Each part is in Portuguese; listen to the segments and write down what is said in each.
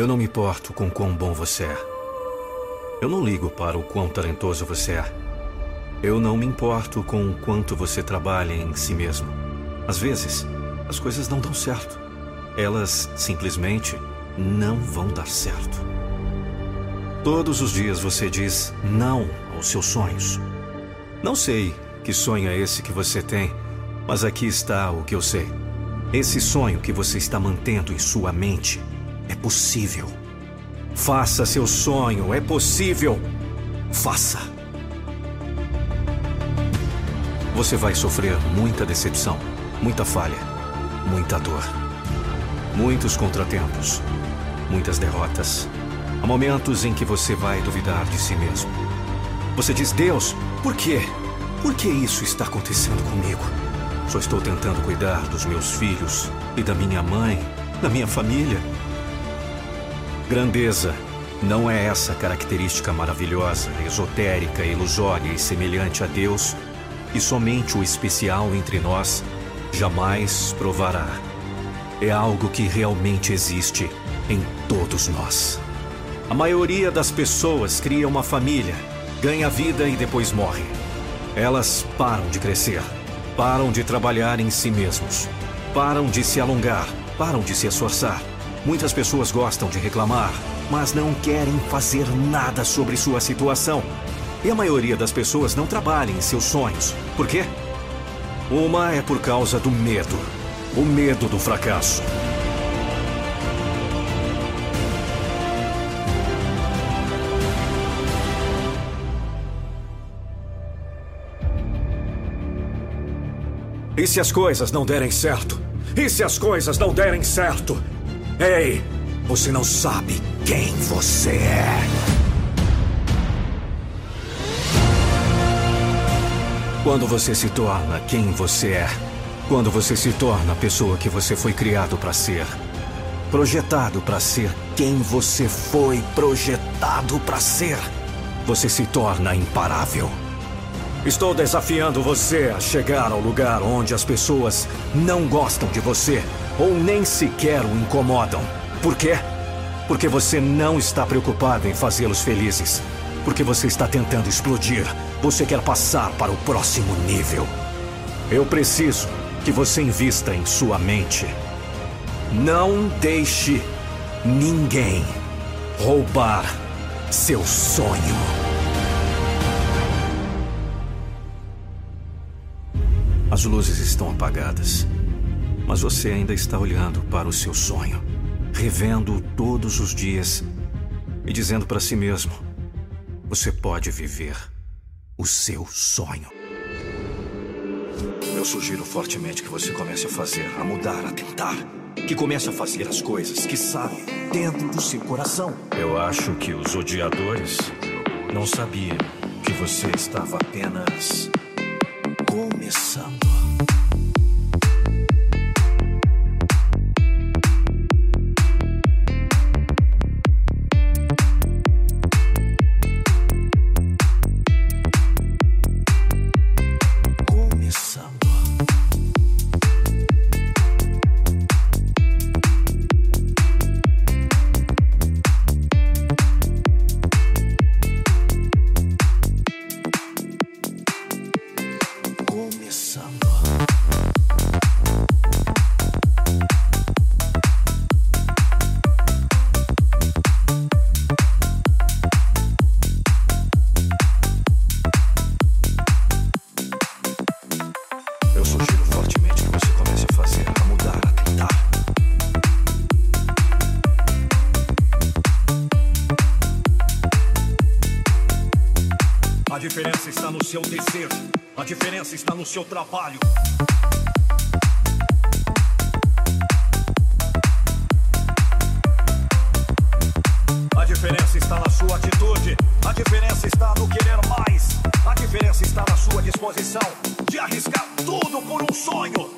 Eu não me importo com quão bom você é. Eu não ligo para o quão talentoso você é. Eu não me importo com o quanto você trabalha em si mesmo. Às vezes, as coisas não dão certo. Elas simplesmente não vão dar certo. Todos os dias você diz não aos seus sonhos. Não sei que sonho é esse que você tem, mas aqui está o que eu sei. Esse sonho que você está mantendo em sua mente é possível. Faça seu sonho, é possível. Faça. Você vai sofrer muita decepção, muita falha, muita dor, muitos contratempos, muitas derrotas. Há momentos em que você vai duvidar de si mesmo. Você diz: Deus, por quê? Por que isso está acontecendo comigo? Só estou tentando cuidar dos meus filhos e da minha mãe, da minha família. Grandeza não é essa característica maravilhosa, esotérica, ilusória e semelhante a Deus, e somente o especial entre nós jamais provará. É algo que realmente existe em todos nós. A maioria das pessoas cria uma família, ganha vida e depois morre. Elas param de crescer, param de trabalhar em si mesmos, param de se alongar, param de se esforçar Muitas pessoas gostam de reclamar, mas não querem fazer nada sobre sua situação. E a maioria das pessoas não trabalha em seus sonhos. Por quê? Uma é por causa do medo o medo do fracasso. E se as coisas não derem certo? E se as coisas não derem certo? Ei, você não sabe quem você é. Quando você se torna quem você é, quando você se torna a pessoa que você foi criado para ser, projetado para ser quem você foi projetado para ser, você se torna imparável. Estou desafiando você a chegar ao lugar onde as pessoas não gostam de você ou nem sequer o incomodam. Por quê? Porque você não está preocupado em fazê-los felizes. Porque você está tentando explodir. Você quer passar para o próximo nível. Eu preciso que você invista em sua mente. Não deixe ninguém roubar seu sonho. As luzes estão apagadas. Mas você ainda está olhando para o seu sonho, revendo-o todos os dias e dizendo para si mesmo: você pode viver o seu sonho. Eu sugiro fortemente que você comece a fazer, a mudar, a tentar. Que comece a fazer as coisas que sabe dentro do seu coração. Eu acho que os odiadores não sabiam que você estava apenas começando. no seu trabalho. A diferença está na sua atitude, a diferença está no querer mais, a diferença está na sua disposição de arriscar tudo por um sonho.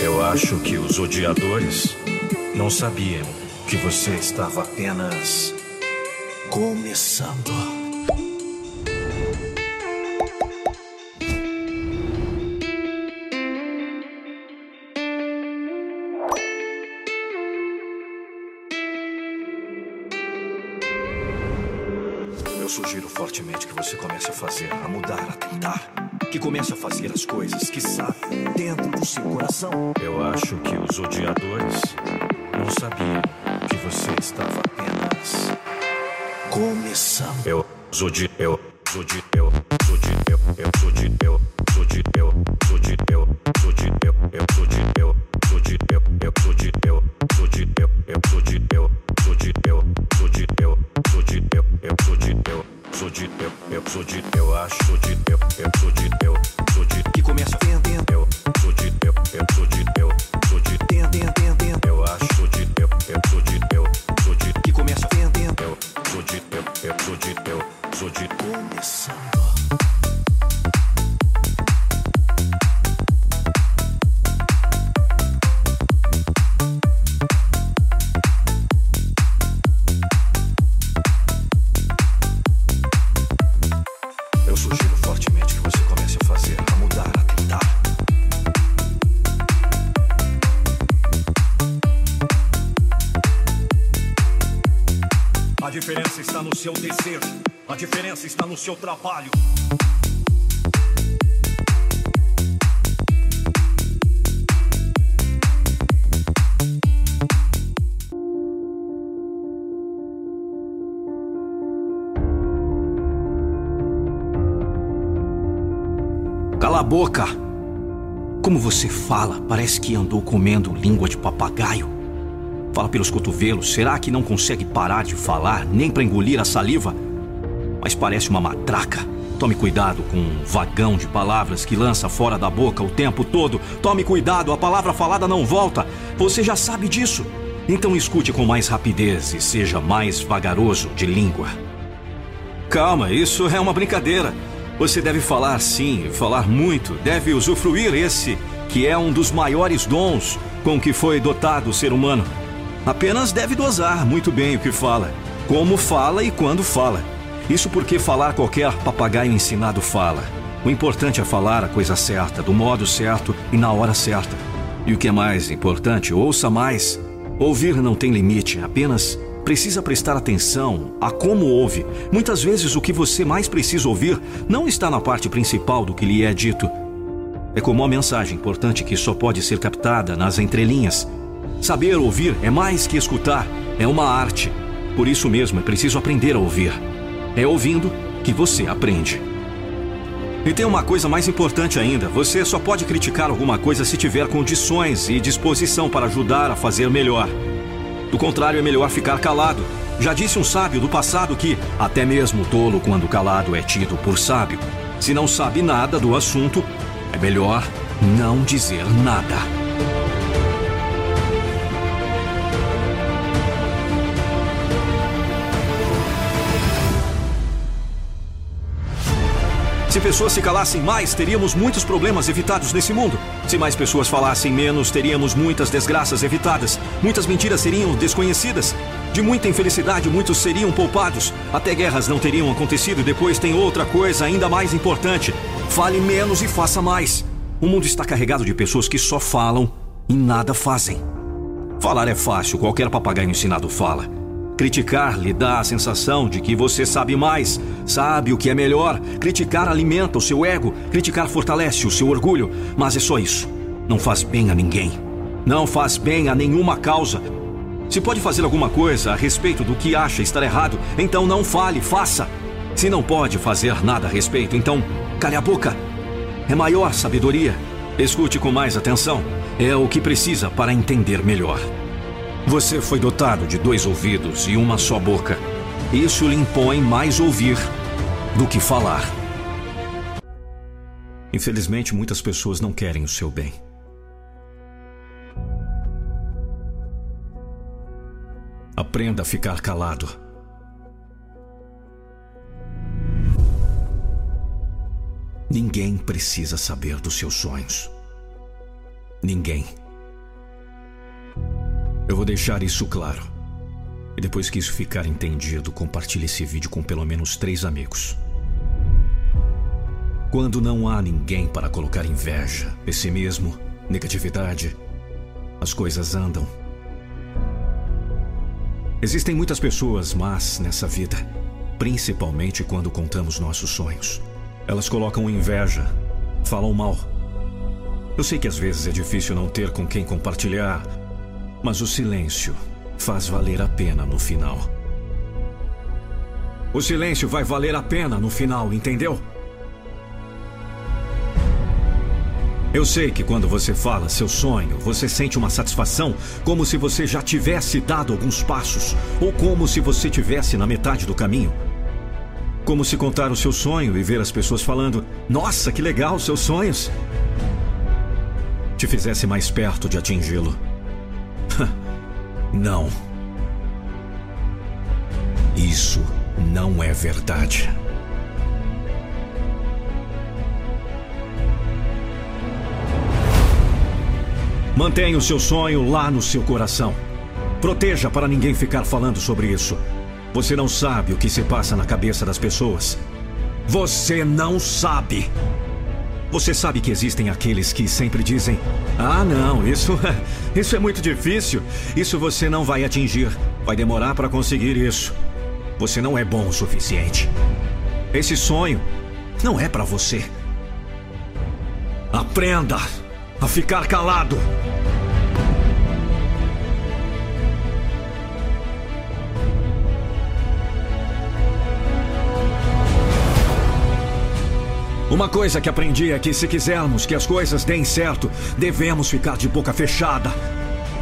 Eu acho que os odiadores não sabiam que você estava apenas começando. Eu sugiro fortemente que você comece a fazer, a mudar, a tentar. Que comece a fazer as coisas que sabe dentro do seu coração. Eu acho que os odiadores não sabiam que você estava Eu, zodi, eu, zodi, eu, seu trabalho. Cala a boca! Como você fala, parece que andou comendo língua de papagaio. Fala pelos cotovelos, será que não consegue parar de falar, nem para engolir a saliva? Mas parece uma matraca. Tome cuidado com um vagão de palavras que lança fora da boca o tempo todo. Tome cuidado, a palavra falada não volta. Você já sabe disso. Então escute com mais rapidez e seja mais vagaroso de língua. Calma, isso é uma brincadeira. Você deve falar sim, falar muito, deve usufruir esse, que é um dos maiores dons com que foi dotado o ser humano. Apenas deve dosar muito bem o que fala, como fala e quando fala. Isso porque falar qualquer papagaio ensinado fala. O importante é falar a coisa certa, do modo certo e na hora certa. E o que é mais importante, ouça mais. Ouvir não tem limite, apenas precisa prestar atenção a como ouve. Muitas vezes o que você mais precisa ouvir não está na parte principal do que lhe é dito. É como uma mensagem importante que só pode ser captada nas entrelinhas. Saber ouvir é mais que escutar, é uma arte. Por isso mesmo é preciso aprender a ouvir. É ouvindo que você aprende. E tem uma coisa mais importante ainda: você só pode criticar alguma coisa se tiver condições e disposição para ajudar a fazer melhor. Do contrário, é melhor ficar calado. Já disse um sábio do passado que, até mesmo tolo, quando calado, é tido por sábio. Se não sabe nada do assunto, é melhor não dizer nada. Se pessoas se calassem mais, teríamos muitos problemas evitados nesse mundo. Se mais pessoas falassem menos, teríamos muitas desgraças evitadas. Muitas mentiras seriam desconhecidas. De muita infelicidade, muitos seriam poupados. Até guerras não teriam acontecido. E depois tem outra coisa ainda mais importante: fale menos e faça mais. O mundo está carregado de pessoas que só falam e nada fazem. Falar é fácil, qualquer papagaio ensinado fala. Criticar lhe dá a sensação de que você sabe mais, sabe o que é melhor. Criticar alimenta o seu ego, criticar fortalece o seu orgulho, mas é só isso. Não faz bem a ninguém. Não faz bem a nenhuma causa. Se pode fazer alguma coisa a respeito do que acha estar errado, então não fale, faça. Se não pode fazer nada a respeito, então cale a boca. É maior sabedoria. Escute com mais atenção. É o que precisa para entender melhor. Você foi dotado de dois ouvidos e uma só boca. Isso lhe impõe mais ouvir do que falar. Infelizmente, muitas pessoas não querem o seu bem. Aprenda a ficar calado. Ninguém precisa saber dos seus sonhos. Ninguém. Eu vou deixar isso claro. E depois que isso ficar entendido, compartilhe esse vídeo com pelo menos três amigos. Quando não há ninguém para colocar inveja, pessimismo, negatividade, as coisas andam. Existem muitas pessoas más nessa vida, principalmente quando contamos nossos sonhos. Elas colocam inveja, falam mal. Eu sei que às vezes é difícil não ter com quem compartilhar, mas o silêncio faz valer a pena no final. O silêncio vai valer a pena no final, entendeu? Eu sei que quando você fala seu sonho, você sente uma satisfação como se você já tivesse dado alguns passos, ou como se você tivesse na metade do caminho. Como se contar o seu sonho e ver as pessoas falando: Nossa, que legal seus sonhos! Te fizesse mais perto de atingi-lo. não. Isso não é verdade. Mantenha o seu sonho lá no seu coração. Proteja para ninguém ficar falando sobre isso. Você não sabe o que se passa na cabeça das pessoas. Você não sabe. Você sabe que existem aqueles que sempre dizem: "Ah, não, isso isso é muito difícil. Isso você não vai atingir. Vai demorar para conseguir isso. Você não é bom o suficiente. Esse sonho não é para você." Aprenda a ficar calado. Uma coisa que aprendi é que se quisermos que as coisas deem certo, devemos ficar de boca fechada.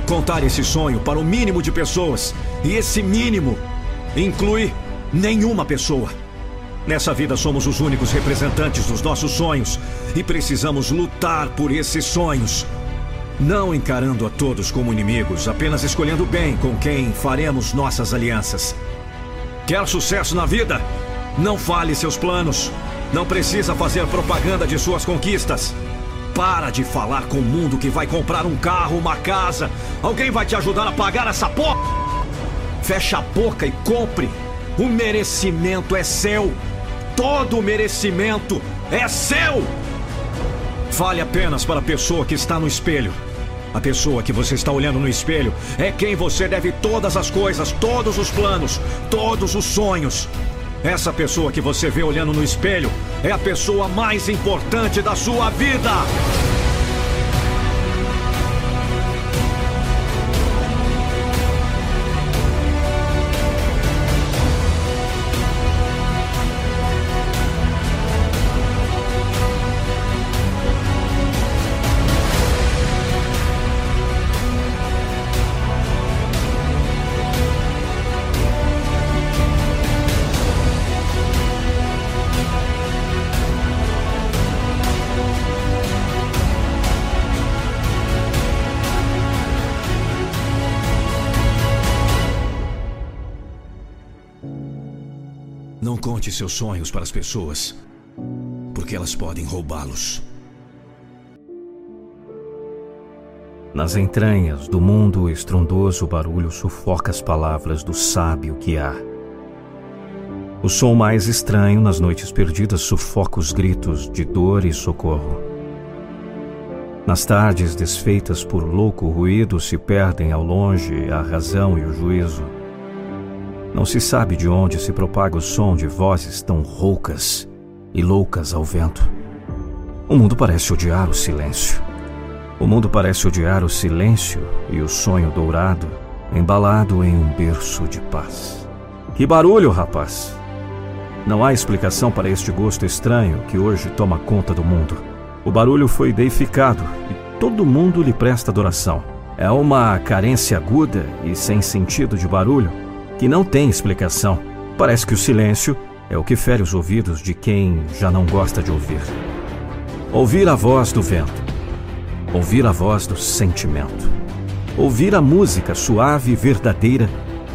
Contar esse sonho para o mínimo de pessoas. E esse mínimo inclui nenhuma pessoa. Nessa vida somos os únicos representantes dos nossos sonhos e precisamos lutar por esses sonhos. Não encarando a todos como inimigos, apenas escolhendo bem com quem faremos nossas alianças. Quer sucesso na vida? Não fale seus planos. Não precisa fazer propaganda de suas conquistas. Para de falar com o mundo que vai comprar um carro, uma casa. Alguém vai te ajudar a pagar essa porra? Fecha a boca e compre. O merecimento é seu. Todo o merecimento é seu! Fale apenas para a pessoa que está no espelho. A pessoa que você está olhando no espelho é quem você deve todas as coisas, todos os planos, todos os sonhos. Essa pessoa que você vê olhando no espelho é a pessoa mais importante da sua vida. Seus sonhos para as pessoas, porque elas podem roubá-los. Nas entranhas do mundo, o estrondoso barulho sufoca as palavras do sábio que há. O som mais estranho nas noites perdidas sufoca os gritos de dor e socorro. Nas tardes desfeitas por louco ruído se perdem ao longe a razão e o juízo. Não se sabe de onde se propaga o som de vozes tão roucas e loucas ao vento. O mundo parece odiar o silêncio. O mundo parece odiar o silêncio e o sonho dourado, embalado em um berço de paz. Que barulho, rapaz! Não há explicação para este gosto estranho que hoje toma conta do mundo. O barulho foi deificado e todo mundo lhe presta adoração. É uma carência aguda e sem sentido de barulho que não tem explicação. Parece que o silêncio é o que fere os ouvidos de quem já não gosta de ouvir. Ouvir a voz do vento. Ouvir a voz do sentimento. Ouvir a música suave e verdadeira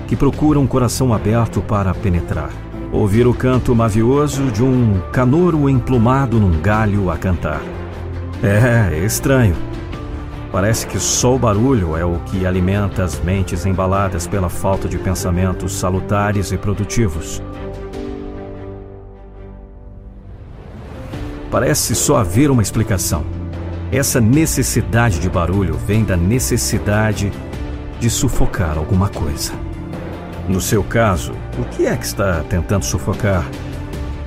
que procura um coração aberto para penetrar. Ouvir o canto mavioso de um canouro emplumado num galho a cantar. É, é estranho. Parece que só o barulho é o que alimenta as mentes embaladas pela falta de pensamentos salutares e produtivos. Parece só haver uma explicação. Essa necessidade de barulho vem da necessidade de sufocar alguma coisa. No seu caso, o que é que está tentando sufocar?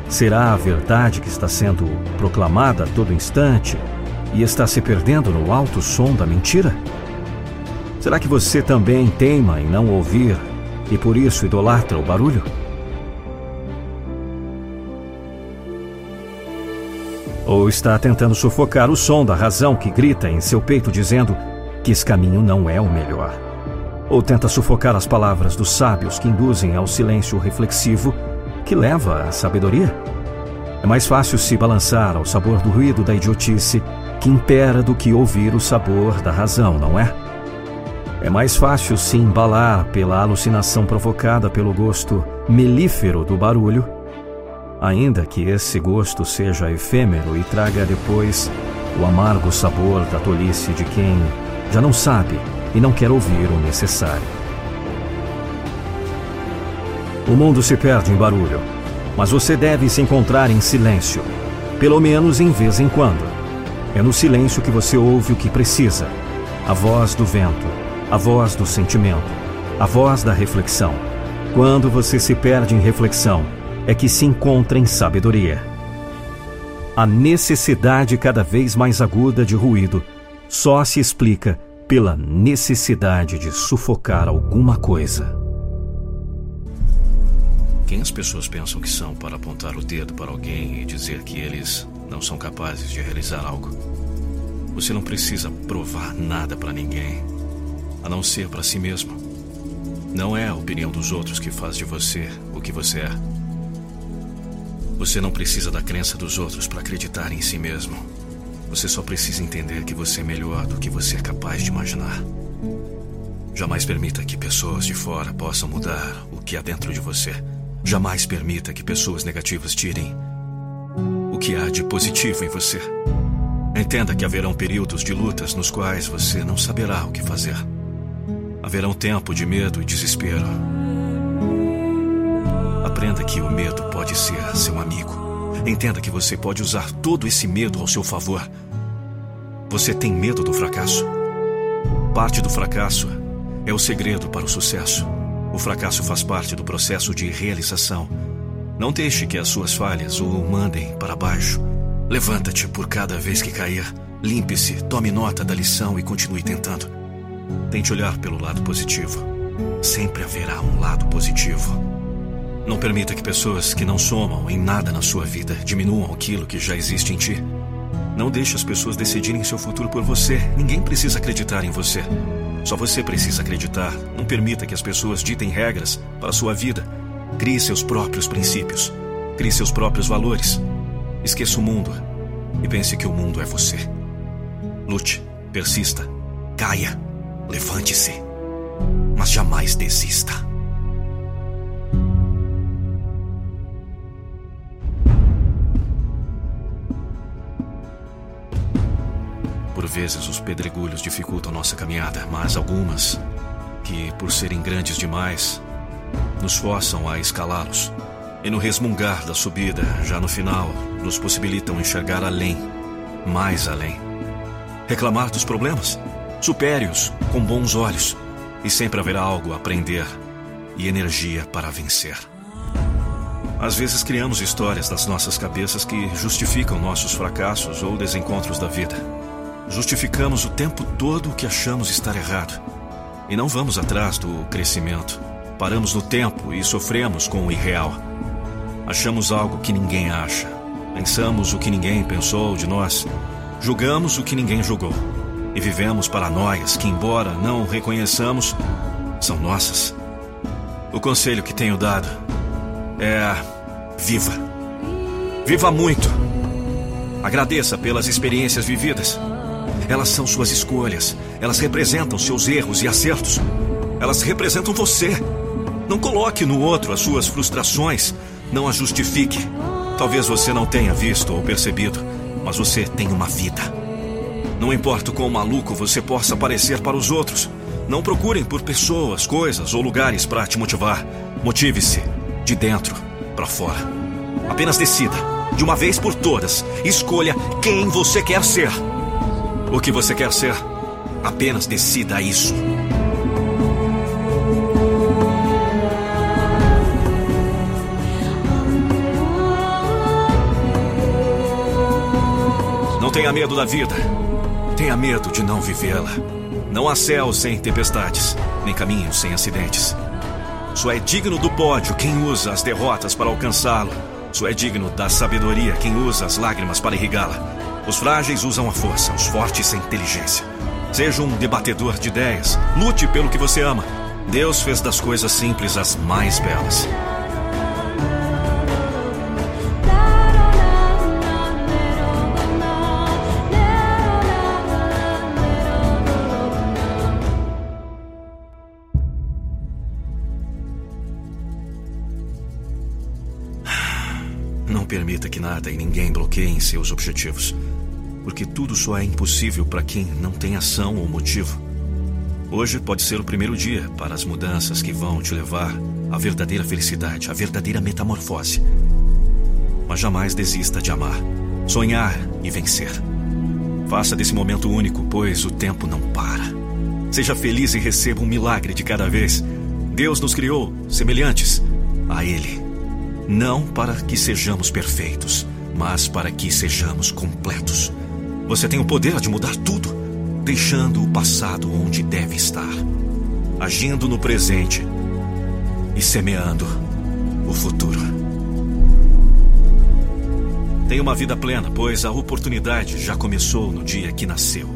Será a verdade que está sendo proclamada a todo instante e está se perdendo no alto som da mentira? Será que você também teima em não ouvir e por isso idolatra o barulho? Ou está tentando sufocar o som da razão que grita em seu peito dizendo que esse caminho não é o melhor? Ou tenta sufocar as palavras dos sábios que induzem ao silêncio reflexivo que leva à sabedoria? É mais fácil se balançar ao sabor do ruído da idiotice que impera do que ouvir o sabor da razão, não é? É mais fácil se embalar pela alucinação provocada pelo gosto melífero do barulho, ainda que esse gosto seja efêmero e traga depois o amargo sabor da tolice de quem já não sabe e não quer ouvir o necessário. O mundo se perde em barulho, mas você deve se encontrar em silêncio, pelo menos em vez em quando. É no silêncio que você ouve o que precisa: a voz do vento, a voz do sentimento, a voz da reflexão. Quando você se perde em reflexão, é que se encontra em sabedoria. A necessidade cada vez mais aguda de ruído só se explica pela necessidade de sufocar alguma coisa. Quem as pessoas pensam que são para apontar o dedo para alguém e dizer que eles não são capazes de realizar algo? Você não precisa provar nada para ninguém, a não ser para si mesmo. Não é a opinião dos outros que faz de você o que você é. Você não precisa da crença dos outros para acreditar em si mesmo. Você só precisa entender que você é melhor do que você é capaz de imaginar. Jamais permita que pessoas de fora possam mudar o que há dentro de você. Jamais permita que pessoas negativas tirem que há de positivo em você. Entenda que haverão períodos de lutas nos quais você não saberá o que fazer. Haverão tempo de medo e desespero. Aprenda que o medo pode ser seu amigo. Entenda que você pode usar todo esse medo ao seu favor. Você tem medo do fracasso. Parte do fracasso é o segredo para o sucesso. O fracasso faz parte do processo de realização. Não deixe que as suas falhas o mandem para baixo. Levanta-te por cada vez que cair. Limpe-se, tome nota da lição e continue tentando. Tente olhar pelo lado positivo. Sempre haverá um lado positivo. Não permita que pessoas que não somam em nada na sua vida diminuam aquilo que já existe em ti. Não deixe as pessoas decidirem seu futuro por você. Ninguém precisa acreditar em você. Só você precisa acreditar. Não permita que as pessoas ditem regras para a sua vida. Crie seus próprios princípios. Crie seus próprios valores. Esqueça o mundo e pense que o mundo é você. Lute, persista, caia, levante-se, mas jamais desista. vezes os pedregulhos dificultam nossa caminhada, mas algumas, que por serem grandes demais, nos forçam a escalá-los. E no resmungar da subida, já no final, nos possibilitam enxergar além, mais além. Reclamar dos problemas? Supere-os com bons olhos, e sempre haverá algo a aprender e energia para vencer. Às vezes criamos histórias das nossas cabeças que justificam nossos fracassos ou desencontros da vida. Justificamos o tempo todo o que achamos estar errado. E não vamos atrás do crescimento. Paramos no tempo e sofremos com o irreal. Achamos algo que ninguém acha. Pensamos o que ninguém pensou de nós. Julgamos o que ninguém julgou. E vivemos paranoias que, embora não reconheçamos, são nossas. O conselho que tenho dado é: viva. Viva muito. Agradeça pelas experiências vividas. Elas são suas escolhas. Elas representam seus erros e acertos. Elas representam você. Não coloque no outro as suas frustrações. Não as justifique. Talvez você não tenha visto ou percebido, mas você tem uma vida. Não importa o quão maluco você possa parecer para os outros, não procurem por pessoas, coisas ou lugares para te motivar. Motive-se de dentro para fora. Apenas decida, de uma vez por todas, escolha quem você quer ser. O que você quer ser? Apenas decida isso. Não tenha medo da vida. Tenha medo de não vivê-la. Não há céu sem tempestades, nem caminhos sem acidentes. Só é digno do pódio quem usa as derrotas para alcançá-lo. Só é digno da sabedoria quem usa as lágrimas para irrigá-la. Os frágeis usam a força, os fortes a inteligência. Seja um debatedor de ideias. Lute pelo que você ama. Deus fez das coisas simples as mais belas. Nada e ninguém bloqueiem seus objetivos. Porque tudo só é impossível para quem não tem ação ou motivo. Hoje pode ser o primeiro dia para as mudanças que vão te levar à verdadeira felicidade, à verdadeira metamorfose. Mas jamais desista de amar, sonhar e vencer. Faça desse momento único, pois o tempo não para. Seja feliz e receba um milagre de cada vez. Deus nos criou semelhantes a Ele. Não para que sejamos perfeitos, mas para que sejamos completos. Você tem o poder de mudar tudo, deixando o passado onde deve estar, agindo no presente e semeando o futuro. Tenha uma vida plena, pois a oportunidade já começou no dia que nasceu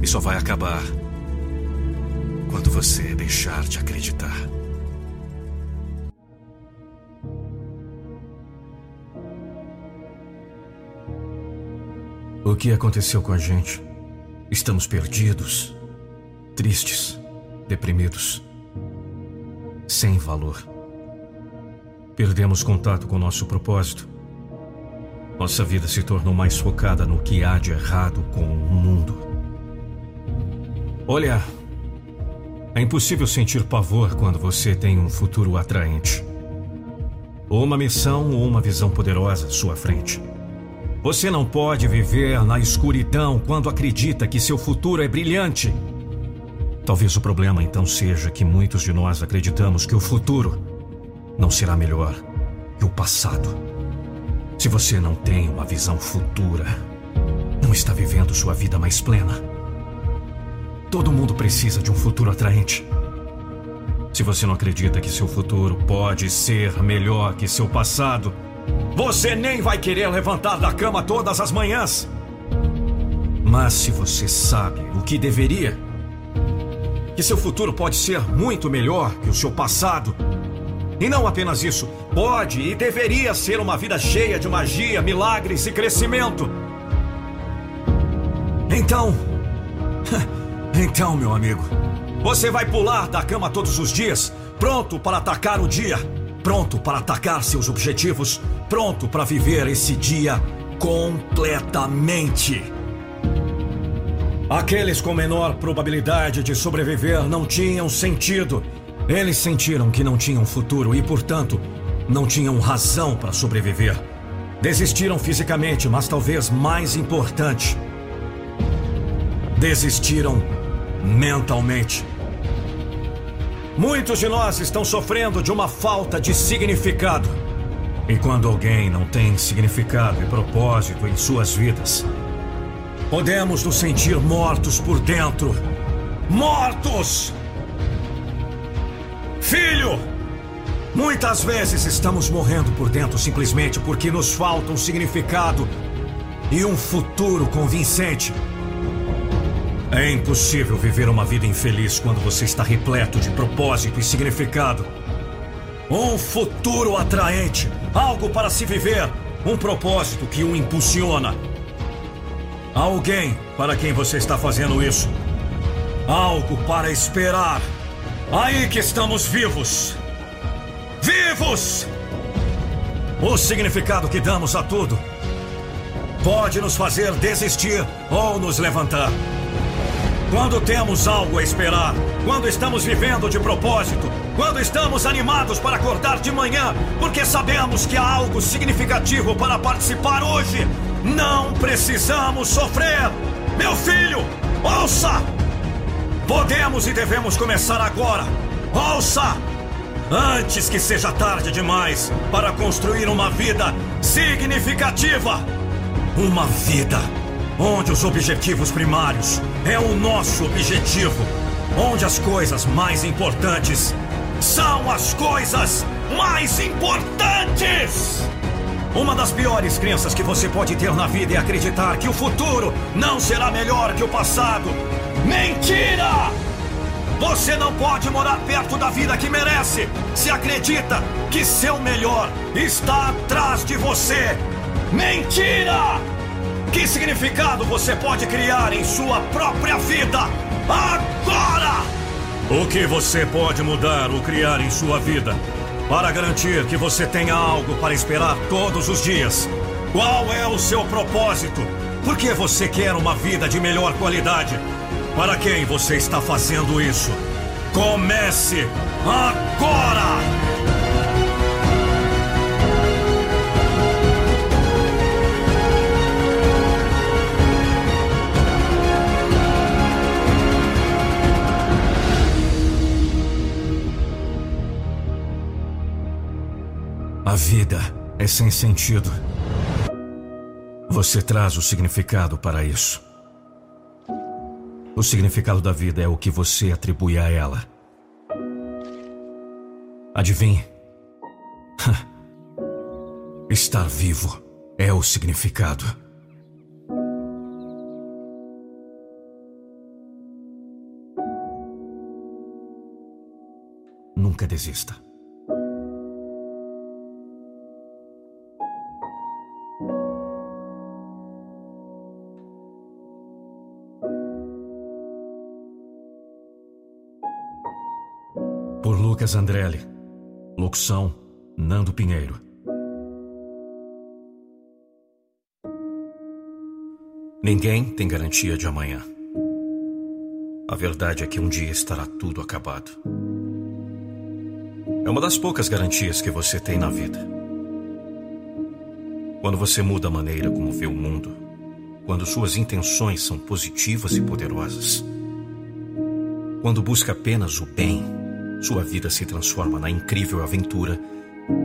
e só vai acabar quando você deixar de acreditar. O que aconteceu com a gente? Estamos perdidos, tristes, deprimidos, sem valor. Perdemos contato com nosso propósito. Nossa vida se tornou mais focada no que há de errado com o mundo. Olha, é impossível sentir pavor quando você tem um futuro atraente. Ou uma missão ou uma visão poderosa à sua frente. Você não pode viver na escuridão quando acredita que seu futuro é brilhante. Talvez o problema então seja que muitos de nós acreditamos que o futuro não será melhor que o passado. Se você não tem uma visão futura, não está vivendo sua vida mais plena. Todo mundo precisa de um futuro atraente. Se você não acredita que seu futuro pode ser melhor que seu passado, você nem vai querer levantar da cama todas as manhãs. Mas se você sabe o que deveria, que seu futuro pode ser muito melhor que o seu passado, e não apenas isso, pode e deveria ser uma vida cheia de magia, milagres e crescimento. Então. Então, meu amigo, você vai pular da cama todos os dias, pronto para atacar o dia pronto para atacar seus objetivos, pronto para viver esse dia completamente. Aqueles com menor probabilidade de sobreviver não tinham sentido. Eles sentiram que não tinham futuro e, portanto, não tinham razão para sobreviver. Desistiram fisicamente, mas talvez mais importante, desistiram mentalmente. Muitos de nós estão sofrendo de uma falta de significado. E quando alguém não tem significado e propósito em suas vidas, podemos nos sentir mortos por dentro. Mortos! Filho! Muitas vezes estamos morrendo por dentro simplesmente porque nos falta um significado e um futuro convincente. É impossível viver uma vida infeliz quando você está repleto de propósito e significado. Um futuro atraente, algo para se viver, um propósito que o impulsiona. Alguém para quem você está fazendo isso. Algo para esperar. Aí que estamos vivos. vivos! O significado que damos a tudo pode nos fazer desistir ou nos levantar. Quando temos algo a esperar, quando estamos vivendo de propósito, quando estamos animados para acordar de manhã, porque sabemos que há algo significativo para participar hoje, não precisamos sofrer. Meu filho, ouça! Podemos e devemos começar agora. Ouça! Antes que seja tarde demais para construir uma vida significativa. Uma vida onde os objetivos primários é o nosso objetivo, onde as coisas mais importantes são as coisas mais importantes. Uma das piores crenças que você pode ter na vida é acreditar que o futuro não será melhor que o passado. Mentira! Você não pode morar perto da vida que merece se acredita que seu melhor está atrás de você. Mentira! Que significado você pode criar em sua própria vida agora? O que você pode mudar ou criar em sua vida para garantir que você tenha algo para esperar todos os dias? Qual é o seu propósito? Por que você quer uma vida de melhor qualidade? Para quem você está fazendo isso? Comece agora! A vida é sem sentido. Você traz o significado para isso. O significado da vida é o que você atribui a ela. Adivinhe? Estar vivo é o significado. Nunca desista. Andrelli. Locução: Nando Pinheiro. Ninguém tem garantia de amanhã. A verdade é que um dia estará tudo acabado. É uma das poucas garantias que você tem na vida. Quando você muda a maneira como vê o mundo, quando suas intenções são positivas e poderosas, quando busca apenas o bem sua vida se transforma na incrível aventura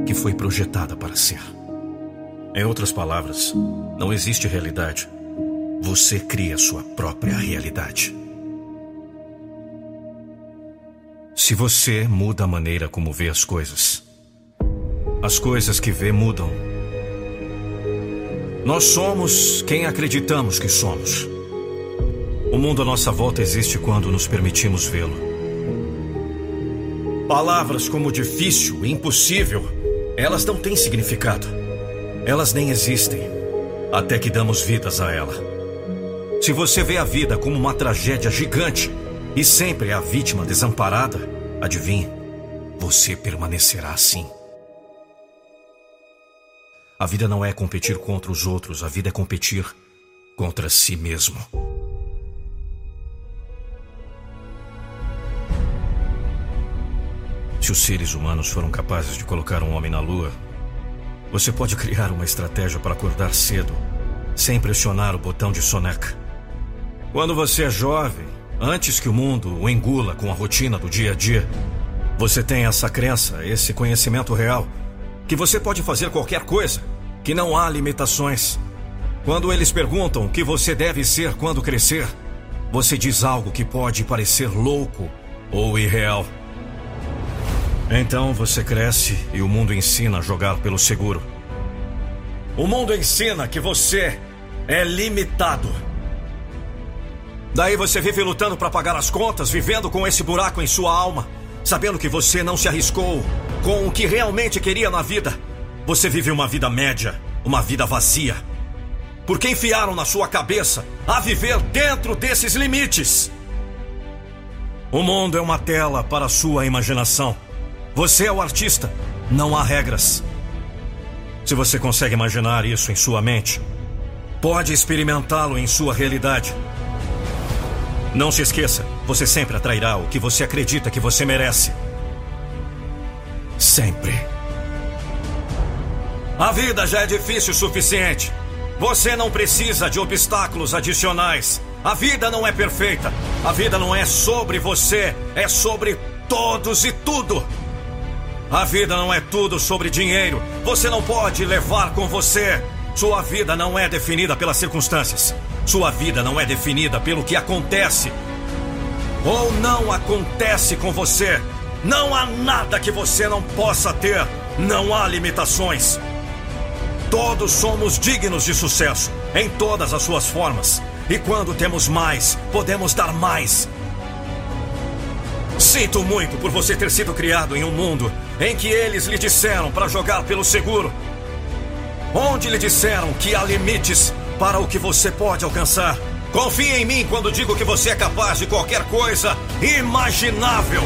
que foi projetada para ser. Em outras palavras, não existe realidade. Você cria sua própria realidade. Se você muda a maneira como vê as coisas, as coisas que vê mudam. Nós somos quem acreditamos que somos. O mundo à nossa volta existe quando nos permitimos vê-lo. Palavras como difícil, impossível, elas não têm significado. Elas nem existem até que damos vidas a ela. Se você vê a vida como uma tragédia gigante e sempre é a vítima desamparada, adivinhe, você permanecerá assim. A vida não é competir contra os outros, a vida é competir contra si mesmo. Se os seres humanos foram capazes de colocar um homem na Lua, você pode criar uma estratégia para acordar cedo, sem pressionar o botão de soneca. Quando você é jovem, antes que o mundo o engula com a rotina do dia a dia, você tem essa crença, esse conhecimento real, que você pode fazer qualquer coisa, que não há limitações. Quando eles perguntam o que você deve ser quando crescer, você diz algo que pode parecer louco ou irreal. Então você cresce e o mundo ensina a jogar pelo seguro. O mundo ensina que você é limitado. Daí você vive lutando para pagar as contas, vivendo com esse buraco em sua alma, sabendo que você não se arriscou com o que realmente queria na vida. Você vive uma vida média, uma vida vazia. Porque enfiaram na sua cabeça a viver dentro desses limites. O mundo é uma tela para sua imaginação. Você é o artista. Não há regras. Se você consegue imaginar isso em sua mente, pode experimentá-lo em sua realidade. Não se esqueça, você sempre atrairá o que você acredita que você merece. Sempre. A vida já é difícil o suficiente. Você não precisa de obstáculos adicionais. A vida não é perfeita. A vida não é sobre você, é sobre todos e tudo. A vida não é tudo sobre dinheiro. Você não pode levar com você. Sua vida não é definida pelas circunstâncias. Sua vida não é definida pelo que acontece ou não acontece com você. Não há nada que você não possa ter. Não há limitações. Todos somos dignos de sucesso, em todas as suas formas. E quando temos mais, podemos dar mais. Sinto muito por você ter sido criado em um mundo em que eles lhe disseram para jogar pelo seguro. Onde lhe disseram que há limites para o que você pode alcançar. Confie em mim quando digo que você é capaz de qualquer coisa imaginável.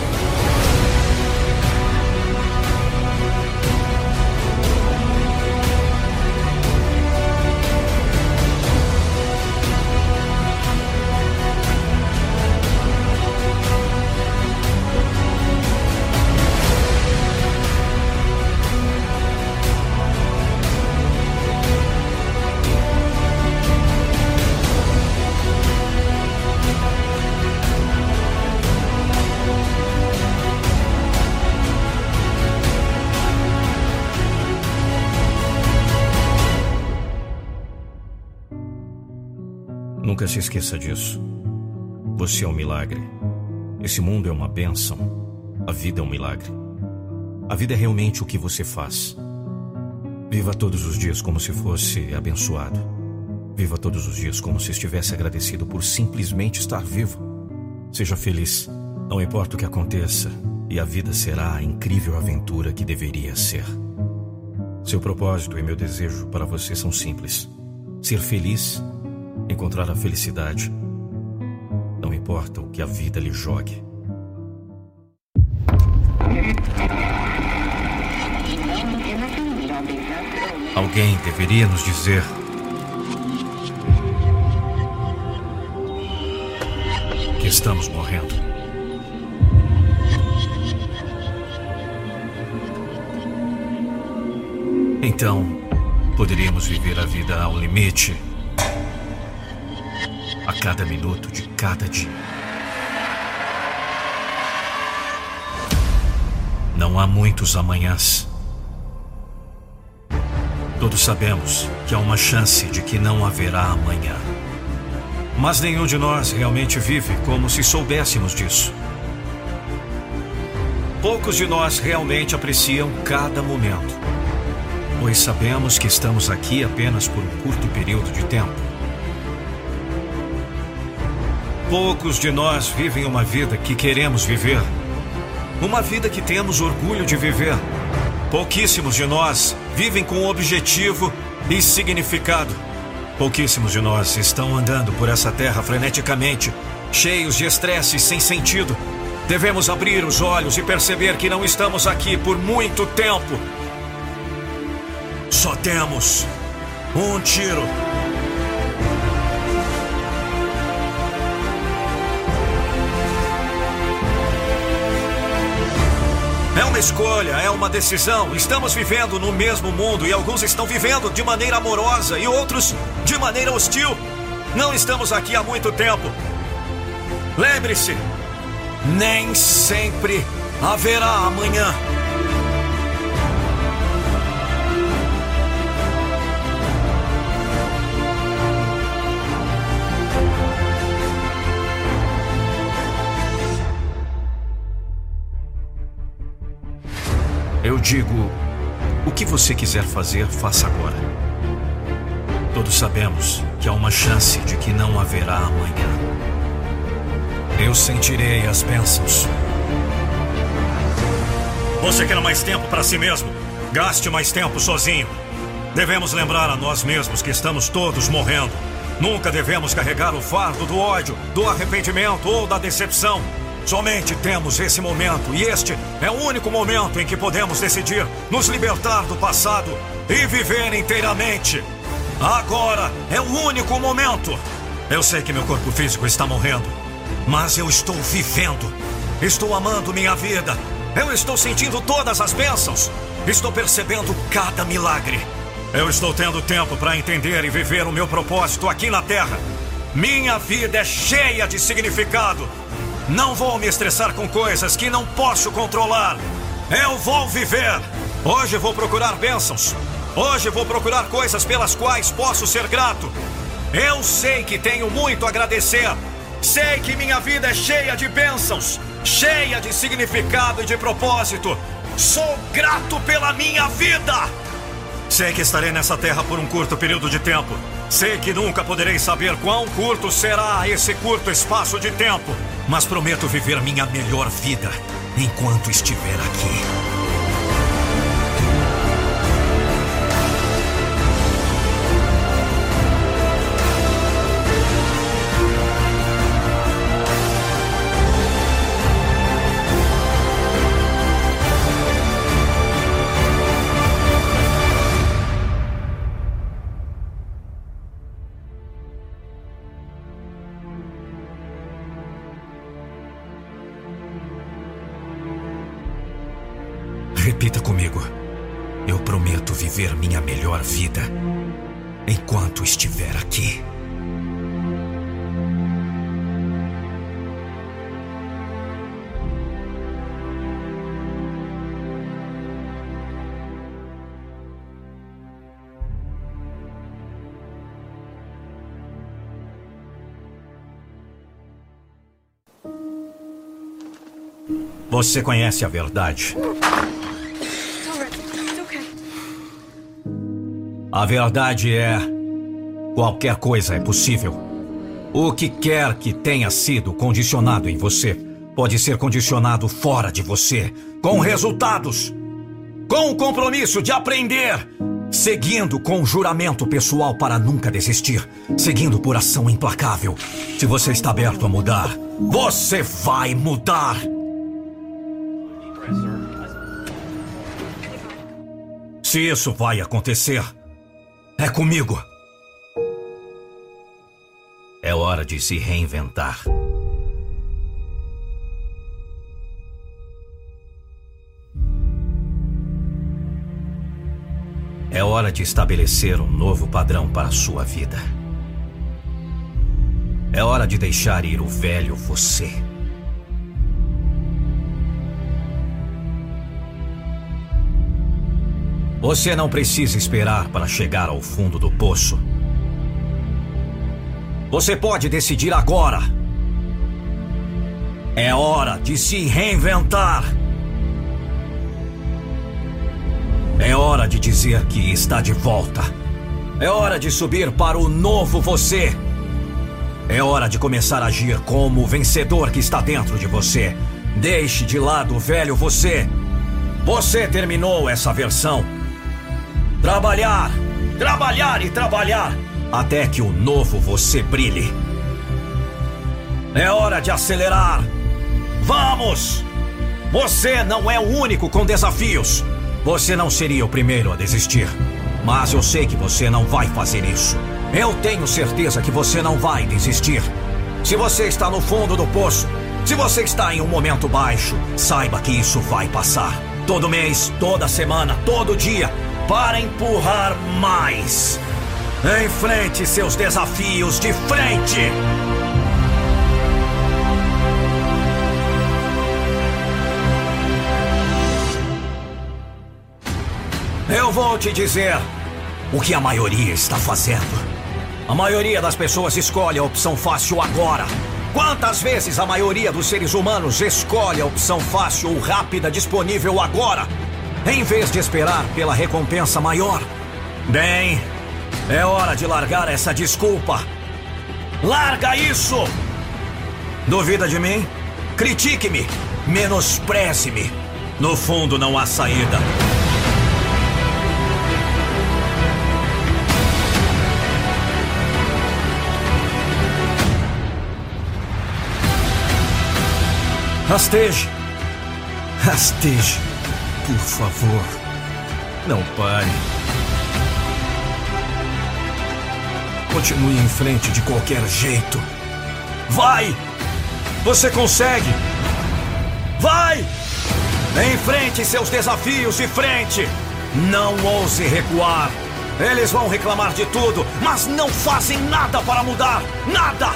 Nunca se esqueça disso. Você é um milagre. Esse mundo é uma bênção. A vida é um milagre. A vida é realmente o que você faz. Viva todos os dias como se fosse abençoado. Viva todos os dias como se estivesse agradecido por simplesmente estar vivo. Seja feliz. Não importa o que aconteça, e a vida será a incrível aventura que deveria ser. Seu propósito e meu desejo para você são simples: ser feliz encontrar a felicidade. Não importa o que a vida lhe jogue. Alguém deveria nos dizer. Que estamos morrendo. Então, poderíamos viver a vida ao limite cada minuto de cada dia. Não há muitos amanhãs. Todos sabemos que há uma chance de que não haverá amanhã. Mas nenhum de nós realmente vive como se soubéssemos disso. Poucos de nós realmente apreciam cada momento, pois sabemos que estamos aqui apenas por um curto período de tempo. Poucos de nós vivem uma vida que queremos viver. Uma vida que temos orgulho de viver. Pouquíssimos de nós vivem com objetivo e significado. Pouquíssimos de nós estão andando por essa terra freneticamente, cheios de estresse sem sentido. Devemos abrir os olhos e perceber que não estamos aqui por muito tempo. Só temos um tiro. Escolha, é uma decisão. Estamos vivendo no mesmo mundo e alguns estão vivendo de maneira amorosa e outros de maneira hostil. Não estamos aqui há muito tempo. Lembre-se, nem sempre haverá amanhã. Digo: o que você quiser fazer, faça agora. Todos sabemos que há uma chance de que não haverá amanhã. Eu sentirei as bênçãos. Você quer mais tempo para si mesmo? Gaste mais tempo sozinho. Devemos lembrar a nós mesmos que estamos todos morrendo. Nunca devemos carregar o fardo do ódio, do arrependimento ou da decepção. Somente temos esse momento, e este é o único momento em que podemos decidir nos libertar do passado e viver inteiramente. Agora é o único momento. Eu sei que meu corpo físico está morrendo, mas eu estou vivendo. Estou amando minha vida. Eu estou sentindo todas as bênçãos. Estou percebendo cada milagre. Eu estou tendo tempo para entender e viver o meu propósito aqui na Terra. Minha vida é cheia de significado. Não vou me estressar com coisas que não posso controlar. Eu vou viver. Hoje vou procurar bênçãos. Hoje vou procurar coisas pelas quais posso ser grato. Eu sei que tenho muito a agradecer. Sei que minha vida é cheia de bênçãos, cheia de significado e de propósito. Sou grato pela minha vida. Sei que estarei nessa terra por um curto período de tempo. Sei que nunca poderei saber quão curto será esse curto espaço de tempo, mas prometo viver minha melhor vida enquanto estiver aqui. Você conhece a verdade. A verdade é: qualquer coisa é possível. O que quer que tenha sido condicionado em você pode ser condicionado fora de você, com resultados, com o compromisso de aprender, seguindo com juramento pessoal para nunca desistir, seguindo por ação implacável. Se você está aberto a mudar, você vai mudar. Se isso vai acontecer, é comigo. É hora de se reinventar. É hora de estabelecer um novo padrão para a sua vida. É hora de deixar ir o velho você. Você não precisa esperar para chegar ao fundo do poço. Você pode decidir agora. É hora de se reinventar. É hora de dizer que está de volta. É hora de subir para o novo você. É hora de começar a agir como o vencedor que está dentro de você. Deixe de lado o velho você. Você terminou essa versão Trabalhar, trabalhar e trabalhar até que o novo você brilhe. É hora de acelerar. Vamos! Você não é o único com desafios. Você não seria o primeiro a desistir. Mas eu sei que você não vai fazer isso. Eu tenho certeza que você não vai desistir. Se você está no fundo do poço, se você está em um momento baixo, saiba que isso vai passar. Todo mês, toda semana, todo dia, para empurrar mais. Enfrente seus desafios de frente! Eu vou te dizer o que a maioria está fazendo. A maioria das pessoas escolhe a opção fácil agora. Quantas vezes a maioria dos seres humanos escolhe a opção fácil ou rápida disponível agora? Em vez de esperar pela recompensa maior. Bem, é hora de largar essa desculpa. Larga isso! Duvida de mim? Critique-me, menospreze-me. No fundo, não há saída. Rasteje! Rasteje! Por favor, não pare. Continue em frente de qualquer jeito. Vai! Você consegue! Vai! Enfrente seus desafios de frente! Não ouse recuar! Eles vão reclamar de tudo, mas não fazem nada para mudar! Nada!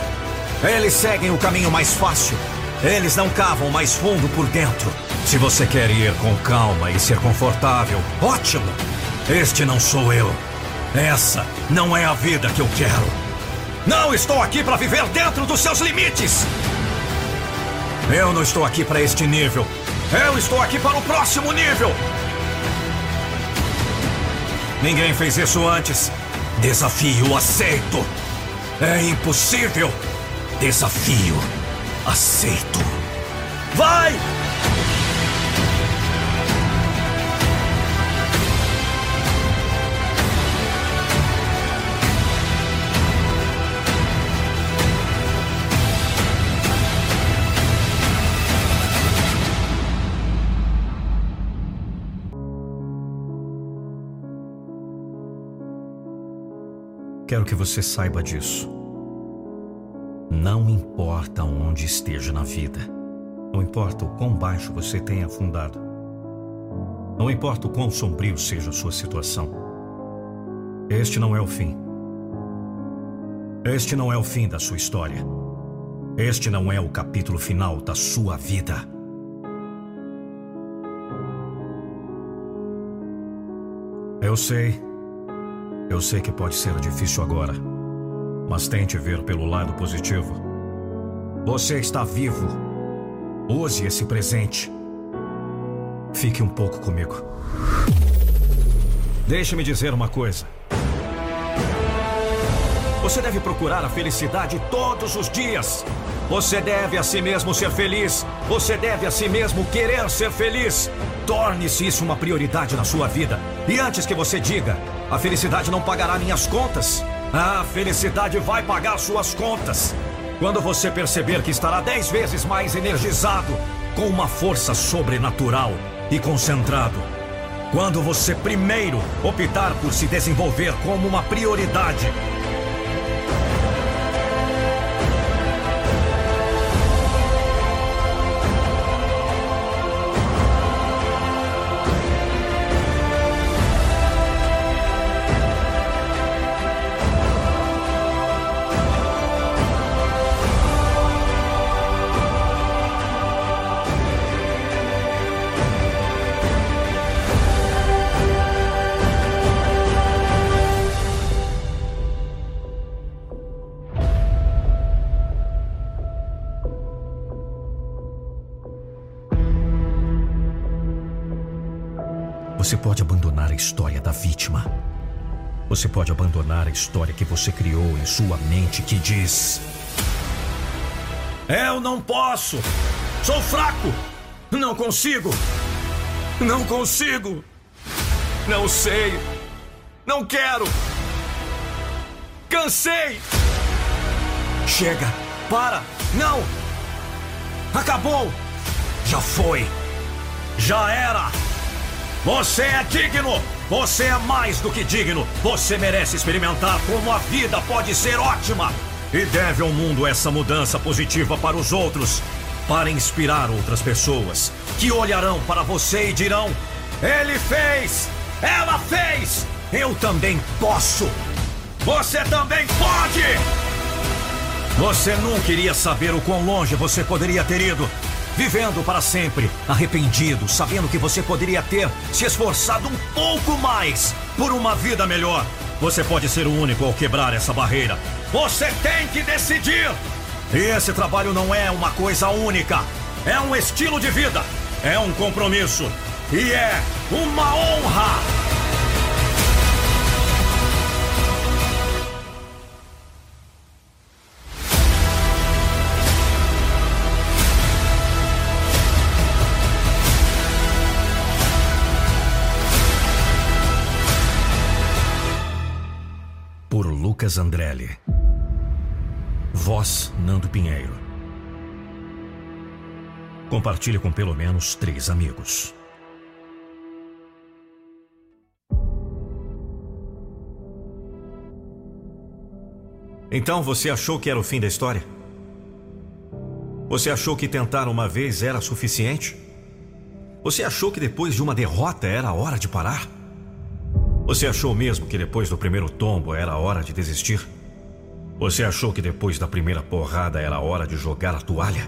Eles seguem o caminho mais fácil. Eles não cavam mais fundo por dentro. Se você quer ir com calma e ser confortável, ótimo! Este não sou eu. Essa não é a vida que eu quero. Não estou aqui para viver dentro dos seus limites! Eu não estou aqui para este nível. Eu estou aqui para o próximo nível! Ninguém fez isso antes. Desafio aceito. É impossível. Desafio aceito. Vai! Quero que você saiba disso. Não importa onde esteja na vida, não importa o quão baixo você tenha afundado, não importa o quão sombrio seja a sua situação, este não é o fim. Este não é o fim da sua história. Este não é o capítulo final da sua vida. Eu sei eu sei que pode ser difícil agora, mas tente ver pelo lado positivo. Você está vivo. Use esse presente. Fique um pouco comigo. Deixe-me dizer uma coisa. Você deve procurar a felicidade todos os dias. Você deve a si mesmo ser feliz. Você deve a si mesmo querer ser feliz. Torne-se isso uma prioridade na sua vida. E antes que você diga, a felicidade não pagará minhas contas. A felicidade vai pagar suas contas. Quando você perceber que estará dez vezes mais energizado, com uma força sobrenatural e concentrado. Quando você primeiro optar por se desenvolver como uma prioridade história que você criou em sua mente que diz: Eu não posso! Sou fraco! Não consigo! Não consigo! Não sei! Não quero! Cansei! Chega! Para! Não! Acabou! Já foi! Já era! Você é digno! Você é mais do que digno! Você merece experimentar como a vida pode ser ótima! E deve ao mundo essa mudança positiva para os outros, para inspirar outras pessoas que olharão para você e dirão: Ele fez! Ela fez! Eu também posso! Você também pode! Você nunca iria saber o quão longe você poderia ter ido vivendo para sempre, arrependido, sabendo que você poderia ter se esforçado um pouco mais por uma vida melhor. Você pode ser o único ao quebrar essa barreira. Você tem que decidir! Esse trabalho não é uma coisa única, é um estilo de vida, é um compromisso e é uma honra! Lucas Andrelli. Voz Nando Pinheiro. Compartilhe com pelo menos três amigos. Então você achou que era o fim da história? Você achou que tentar uma vez era suficiente? Você achou que depois de uma derrota era hora de parar? Você achou mesmo que depois do primeiro tombo era hora de desistir? Você achou que depois da primeira porrada era hora de jogar a toalha?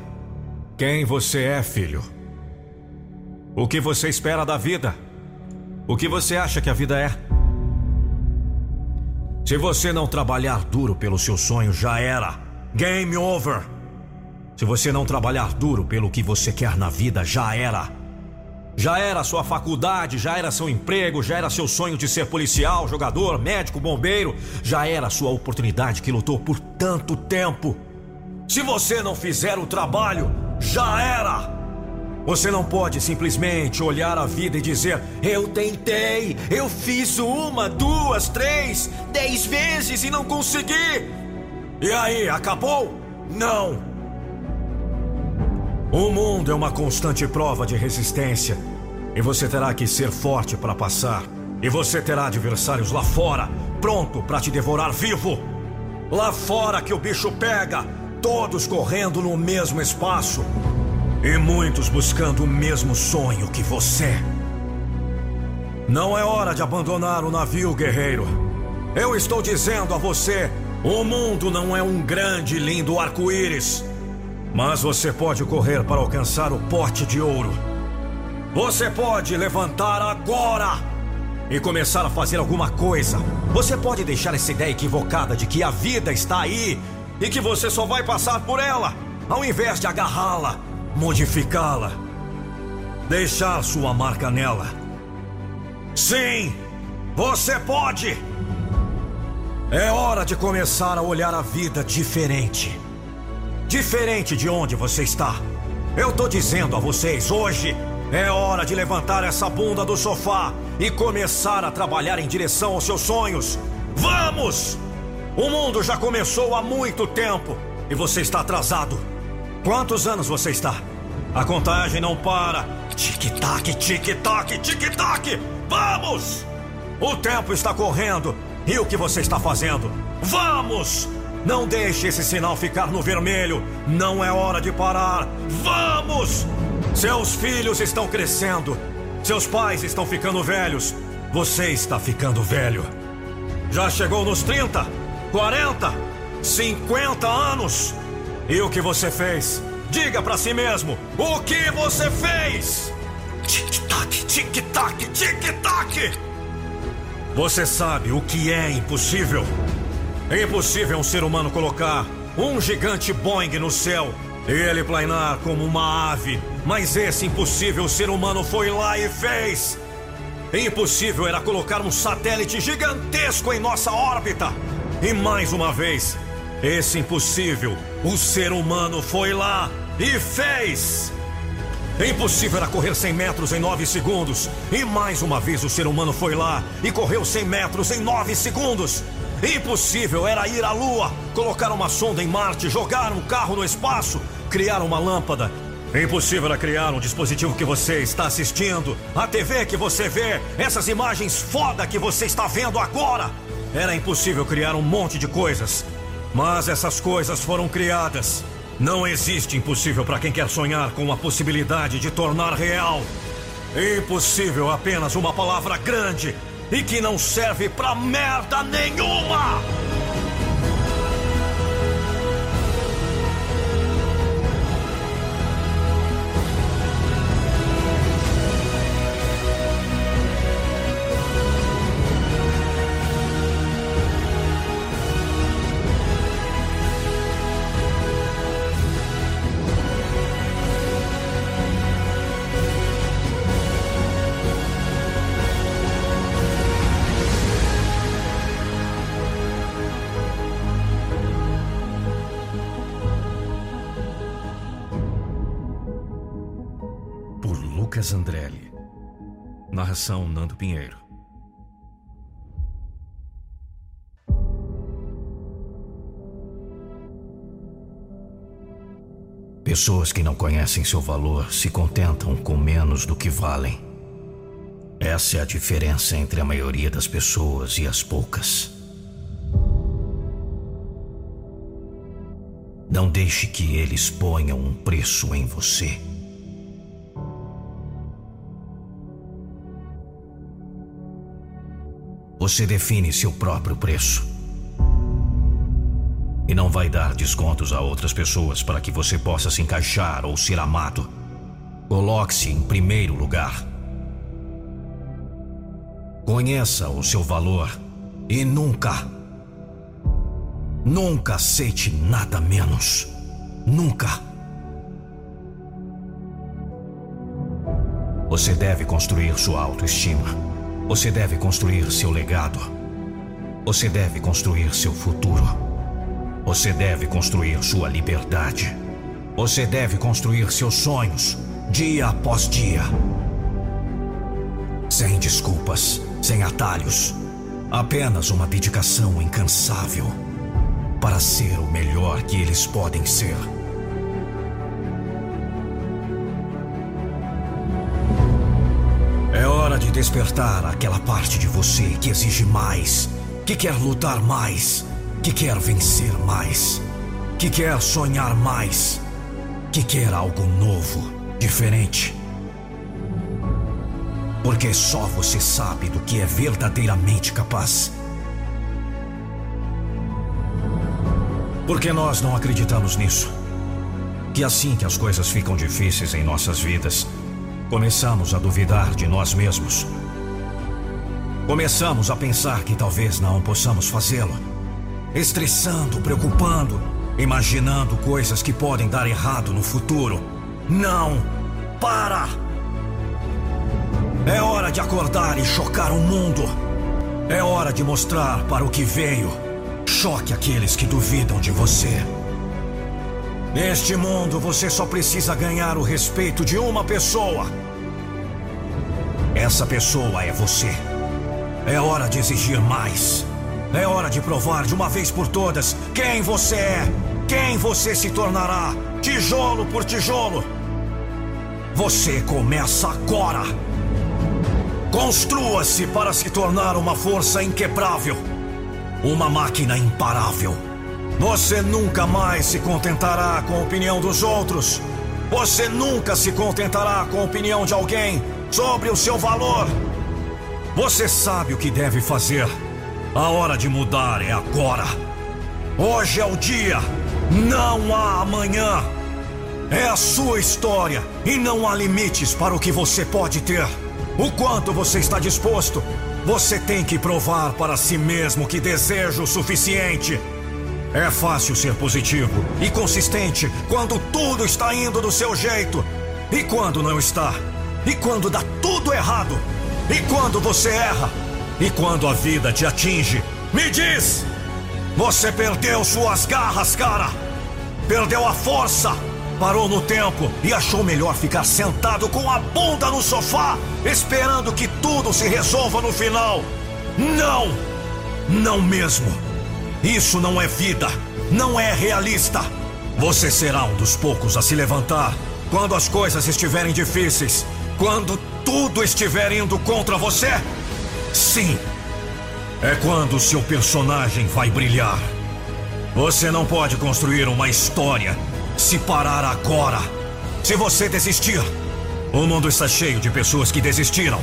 Quem você é, filho? O que você espera da vida? O que você acha que a vida é? Se você não trabalhar duro pelo seu sonho, já era. Game over. Se você não trabalhar duro pelo que você quer na vida, já era. Já era sua faculdade, já era seu emprego, já era seu sonho de ser policial, jogador, médico, bombeiro, já era sua oportunidade que lutou por tanto tempo. Se você não fizer o trabalho, já era! Você não pode simplesmente olhar a vida e dizer: Eu tentei, eu fiz uma, duas, três, dez vezes e não consegui. E aí, acabou? Não! O mundo é uma constante prova de resistência. E você terá que ser forte para passar. E você terá adversários lá fora, pronto para te devorar vivo. Lá fora que o bicho pega, todos correndo no mesmo espaço. E muitos buscando o mesmo sonho que você. Não é hora de abandonar o navio, guerreiro. Eu estou dizendo a você: o mundo não é um grande e lindo arco-íris. Mas você pode correr para alcançar o pote de ouro. Você pode levantar agora e começar a fazer alguma coisa. Você pode deixar essa ideia equivocada de que a vida está aí e que você só vai passar por ela, ao invés de agarrá-la, modificá-la, deixar sua marca nela. Sim, você pode! É hora de começar a olhar a vida diferente. Diferente de onde você está. Eu tô dizendo a vocês, hoje é hora de levantar essa bunda do sofá e começar a trabalhar em direção aos seus sonhos. Vamos! O mundo já começou há muito tempo e você está atrasado. Quantos anos você está? A contagem não para. Tic-tac, tic-tac, tic-tac! Vamos! O tempo está correndo. E o que você está fazendo? Vamos! Não deixe esse sinal ficar no vermelho. Não é hora de parar. Vamos! Seus filhos estão crescendo. Seus pais estão ficando velhos. Você está ficando velho. Já chegou nos 30, 40, 50 anos. E o que você fez? Diga para si mesmo: o que você fez? Tic-tac, tic-tac, tic-tac. Você sabe o que é impossível. É impossível um ser humano colocar um gigante Boeing no céu e ele planar como uma ave. Mas esse impossível ser humano foi lá e fez. Impossível era colocar um satélite gigantesco em nossa órbita. E mais uma vez, esse impossível, o ser humano foi lá e fez. Impossível era correr 100 metros em 9 segundos. E mais uma vez o ser humano foi lá e correu 100 metros em 9 segundos. Impossível era ir à Lua, colocar uma sonda em Marte, jogar um carro no espaço, criar uma lâmpada. Impossível era criar um dispositivo que você está assistindo, a TV que você vê, essas imagens foda que você está vendo agora. Era impossível criar um monte de coisas. Mas essas coisas foram criadas. Não existe impossível para quem quer sonhar com a possibilidade de tornar real. Impossível apenas uma palavra grande e que não serve pra merda nenhuma! Lucas. Narração Nando Pinheiro. Pessoas que não conhecem seu valor se contentam com menos do que valem. Essa é a diferença entre a maioria das pessoas e as poucas. Não deixe que eles ponham um preço em você. Você define seu próprio preço. E não vai dar descontos a outras pessoas para que você possa se encaixar ou ser amado. Coloque-se em primeiro lugar. Conheça o seu valor e nunca, nunca aceite nada menos. Nunca. Você deve construir sua autoestima. Você deve construir seu legado. Você deve construir seu futuro. Você deve construir sua liberdade. Você deve construir seus sonhos, dia após dia. Sem desculpas sem atalhos. Apenas uma dedicação incansável para ser o melhor que eles podem ser. Hora de despertar aquela parte de você que exige mais, que quer lutar mais, que quer vencer mais, que quer sonhar mais, que quer algo novo, diferente porque só você sabe do que é verdadeiramente capaz. Porque nós não acreditamos nisso. Que assim que as coisas ficam difíceis em nossas vidas, começamos a duvidar de nós mesmos. Começamos a pensar que talvez não possamos fazê-lo. Estressando, preocupando, imaginando coisas que podem dar errado no futuro. Não! Para! É hora de acordar e chocar o mundo. É hora de mostrar para o que veio. Choque aqueles que duvidam de você. Neste mundo, você só precisa ganhar o respeito de uma pessoa. Essa pessoa é você. É hora de exigir mais. É hora de provar de uma vez por todas quem você é, quem você se tornará, tijolo por tijolo. Você começa agora. Construa-se para se tornar uma força inquebrável, uma máquina imparável. Você nunca mais se contentará com a opinião dos outros. Você nunca se contentará com a opinião de alguém sobre o seu valor. Você sabe o que deve fazer. A hora de mudar é agora. Hoje é o dia. Não há amanhã. É a sua história e não há limites para o que você pode ter. O quanto você está disposto? Você tem que provar para si mesmo que deseja o suficiente. É fácil ser positivo e consistente quando tudo está indo do seu jeito. E quando não está? E quando dá tudo errado? E quando você erra? E quando a vida te atinge? Me diz! Você perdeu suas garras, cara! Perdeu a força! Parou no tempo e achou melhor ficar sentado com a bunda no sofá, esperando que tudo se resolva no final. Não! Não mesmo. Isso não é vida. Não é realista. Você será um dos poucos a se levantar quando as coisas estiverem difíceis, quando tudo estiver indo contra você? Sim. É quando seu personagem vai brilhar. Você não pode construir uma história se parar agora, se você desistir, o mundo está cheio de pessoas que desistiram.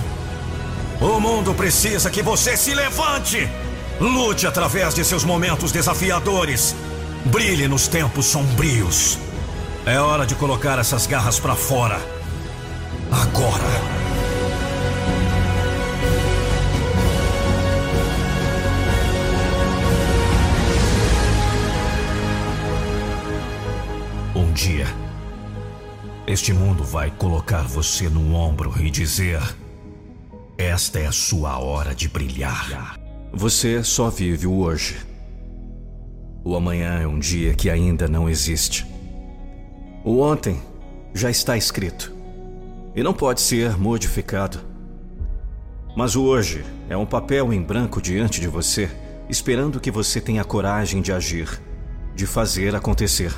O mundo precisa que você se levante. Lute através de seus momentos desafiadores. Brilhe nos tempos sombrios. É hora de colocar essas garras para fora. Agora. dia, este mundo vai colocar você no ombro e dizer: Esta é a sua hora de brilhar. Você só vive o hoje. O amanhã é um dia que ainda não existe. O ontem já está escrito e não pode ser modificado. Mas o hoje é um papel em branco diante de você, esperando que você tenha coragem de agir, de fazer acontecer.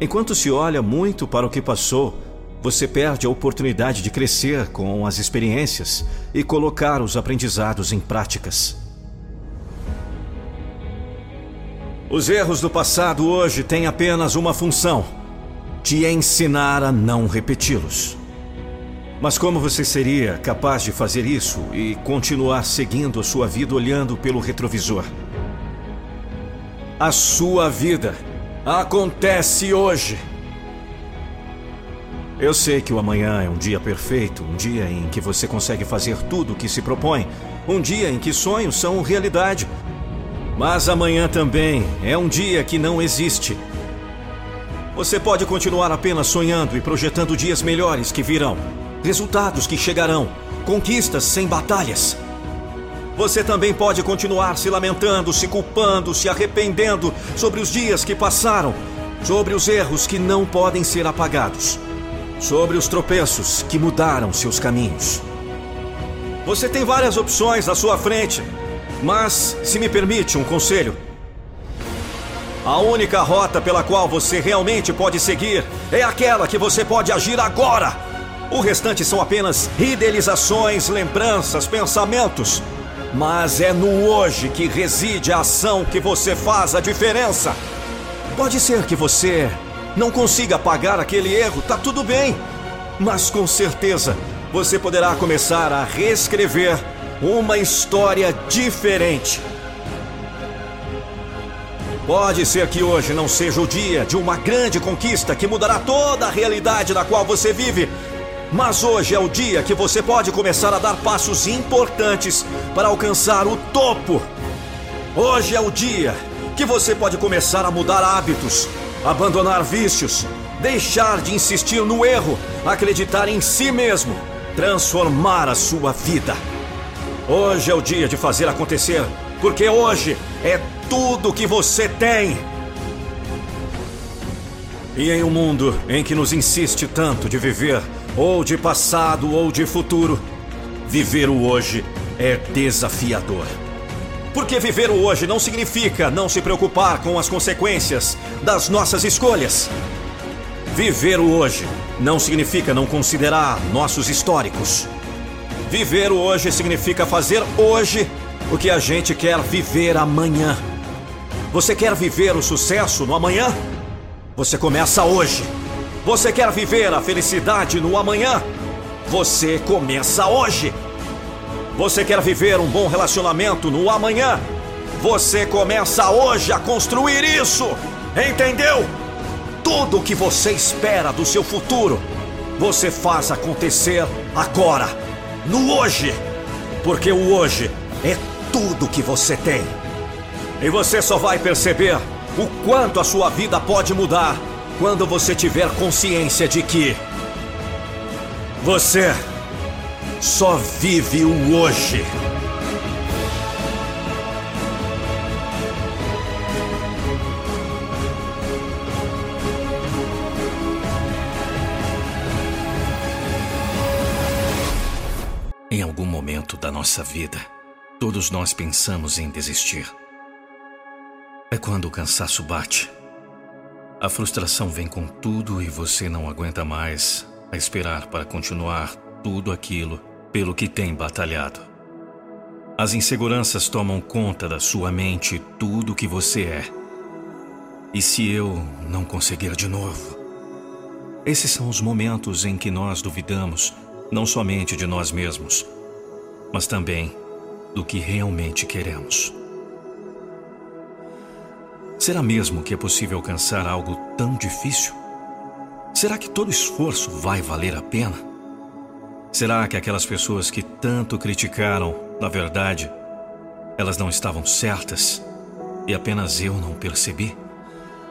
Enquanto se olha muito para o que passou, você perde a oportunidade de crescer com as experiências e colocar os aprendizados em práticas. Os erros do passado hoje têm apenas uma função: te ensinar a não repeti-los. Mas como você seria capaz de fazer isso e continuar seguindo a sua vida olhando pelo retrovisor? A sua vida acontece hoje. Eu sei que o amanhã é um dia perfeito, um dia em que você consegue fazer tudo o que se propõe, um dia em que sonhos são realidade. Mas amanhã também é um dia que não existe. Você pode continuar apenas sonhando e projetando dias melhores que virão resultados que chegarão, conquistas sem batalhas. Você também pode continuar se lamentando, se culpando, se arrependendo sobre os dias que passaram, sobre os erros que não podem ser apagados, sobre os tropeços que mudaram seus caminhos. Você tem várias opções à sua frente, mas, se me permite um conselho, a única rota pela qual você realmente pode seguir é aquela que você pode agir agora o restante são apenas idealizações, lembranças, pensamentos. Mas é no hoje que reside a ação que você faz a diferença. Pode ser que você não consiga apagar aquele erro, tá tudo bem. Mas com certeza você poderá começar a reescrever uma história diferente. Pode ser que hoje não seja o dia de uma grande conquista que mudará toda a realidade na qual você vive, mas hoje é o dia que você pode começar a dar passos importantes para alcançar o topo. Hoje é o dia que você pode começar a mudar hábitos, abandonar vícios, deixar de insistir no erro, acreditar em si mesmo, transformar a sua vida. Hoje é o dia de fazer acontecer, porque hoje é tudo que você tem. E em um mundo em que nos insiste tanto de viver ou de passado ou de futuro, viver o hoje é desafiador. Porque viver o hoje não significa não se preocupar com as consequências das nossas escolhas. Viver o hoje não significa não considerar nossos históricos. Viver o hoje significa fazer hoje o que a gente quer viver amanhã. Você quer viver o sucesso no amanhã? Você começa hoje. Você quer viver a felicidade no amanhã? Você começa hoje. Você quer viver um bom relacionamento no amanhã? Você começa hoje a construir isso. Entendeu? Tudo o que você espera do seu futuro, você faz acontecer agora, no hoje. Porque o hoje é tudo que você tem. E você só vai perceber o quanto a sua vida pode mudar quando você tiver consciência de que você só vive o hoje. Em algum momento da nossa vida, todos nós pensamos em desistir. É quando o cansaço bate a frustração vem com tudo e você não aguenta mais a esperar para continuar tudo aquilo pelo que tem batalhado. As inseguranças tomam conta da sua mente tudo o que você é. E se eu não conseguir de novo? Esses são os momentos em que nós duvidamos não somente de nós mesmos, mas também do que realmente queremos. Será mesmo que é possível alcançar algo tão difícil? Será que todo esforço vai valer a pena? Será que aquelas pessoas que tanto criticaram, na verdade, elas não estavam certas e apenas eu não percebi?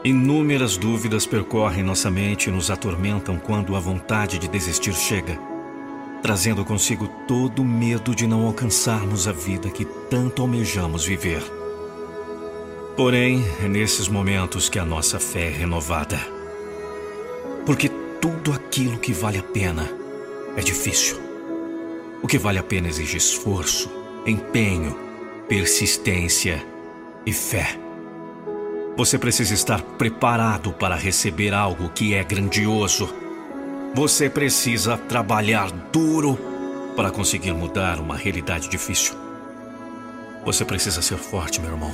Inúmeras dúvidas percorrem nossa mente e nos atormentam quando a vontade de desistir chega, trazendo consigo todo o medo de não alcançarmos a vida que tanto almejamos viver. Porém, é nesses momentos que a nossa fé é renovada. Porque tudo aquilo que vale a pena é difícil. O que vale a pena exige esforço, empenho, persistência e fé. Você precisa estar preparado para receber algo que é grandioso. Você precisa trabalhar duro para conseguir mudar uma realidade difícil. Você precisa ser forte, meu irmão,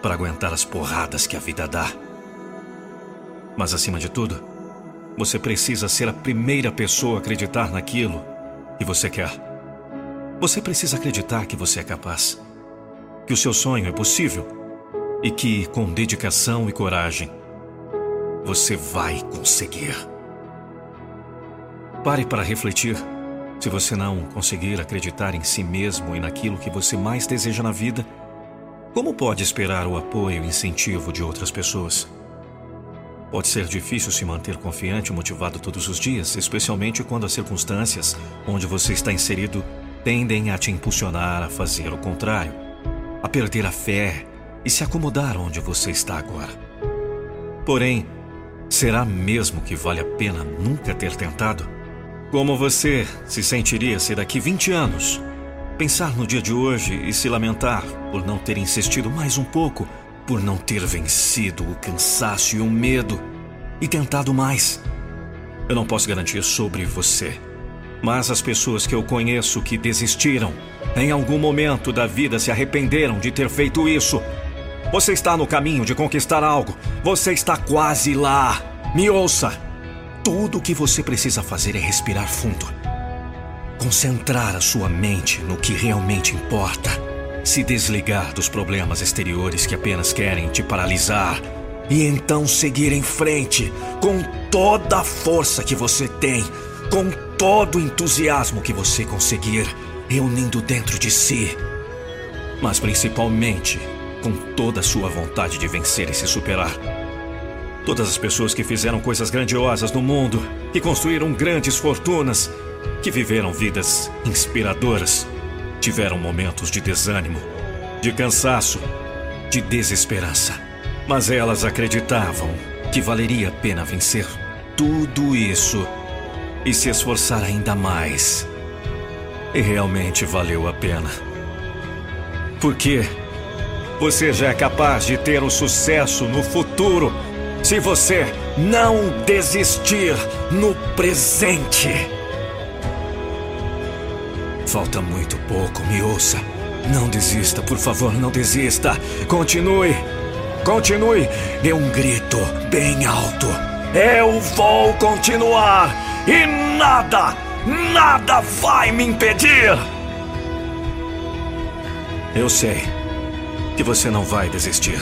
para aguentar as porradas que a vida dá. Mas acima de tudo, você precisa ser a primeira pessoa a acreditar naquilo que você quer. Você precisa acreditar que você é capaz, que o seu sonho é possível e que, com dedicação e coragem, você vai conseguir. Pare para refletir. Se você não conseguir acreditar em si mesmo e naquilo que você mais deseja na vida, como pode esperar o apoio e incentivo de outras pessoas? Pode ser difícil se manter confiante e motivado todos os dias, especialmente quando as circunstâncias onde você está inserido tendem a te impulsionar a fazer o contrário, a perder a fé e se acomodar onde você está agora. Porém, será mesmo que vale a pena nunca ter tentado? Como você se sentiria se daqui 20 anos pensar no dia de hoje e se lamentar por não ter insistido mais um pouco por não ter vencido o cansaço e o medo e tentado mais. Eu não posso garantir sobre você, mas as pessoas que eu conheço que desistiram, em algum momento da vida se arrependeram de ter feito isso. Você está no caminho de conquistar algo. Você está quase lá. Me ouça. Tudo o que você precisa fazer é respirar fundo. Concentrar a sua mente no que realmente importa se desligar dos problemas exteriores que apenas querem te paralisar e então seguir em frente com toda a força que você tem, com todo o entusiasmo que você conseguir, reunindo dentro de si, mas principalmente com toda a sua vontade de vencer e se superar. Todas as pessoas que fizeram coisas grandiosas no mundo, que construíram grandes fortunas, que viveram vidas inspiradoras, Tiveram momentos de desânimo, de cansaço, de desesperança. Mas elas acreditavam que valeria a pena vencer tudo isso e se esforçar ainda mais. E realmente valeu a pena. Porque você já é capaz de ter o um sucesso no futuro se você não desistir no presente. Falta muito pouco, me ouça. Não desista, por favor, não desista. Continue. Continue. Dê um grito bem alto. Eu vou continuar. E nada, nada vai me impedir. Eu sei que você não vai desistir.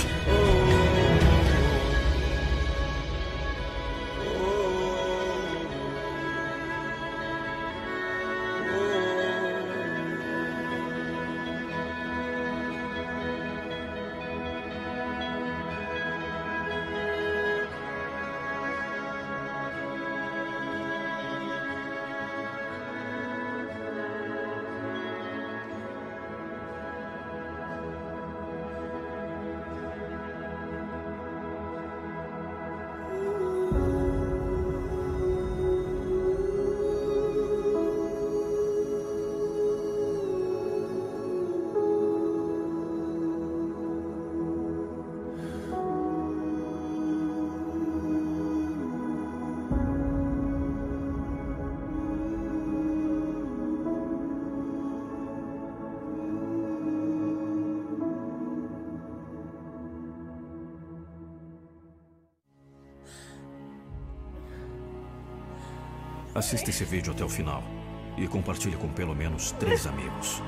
Assista esse vídeo até o final e compartilhe com pelo menos três amigos.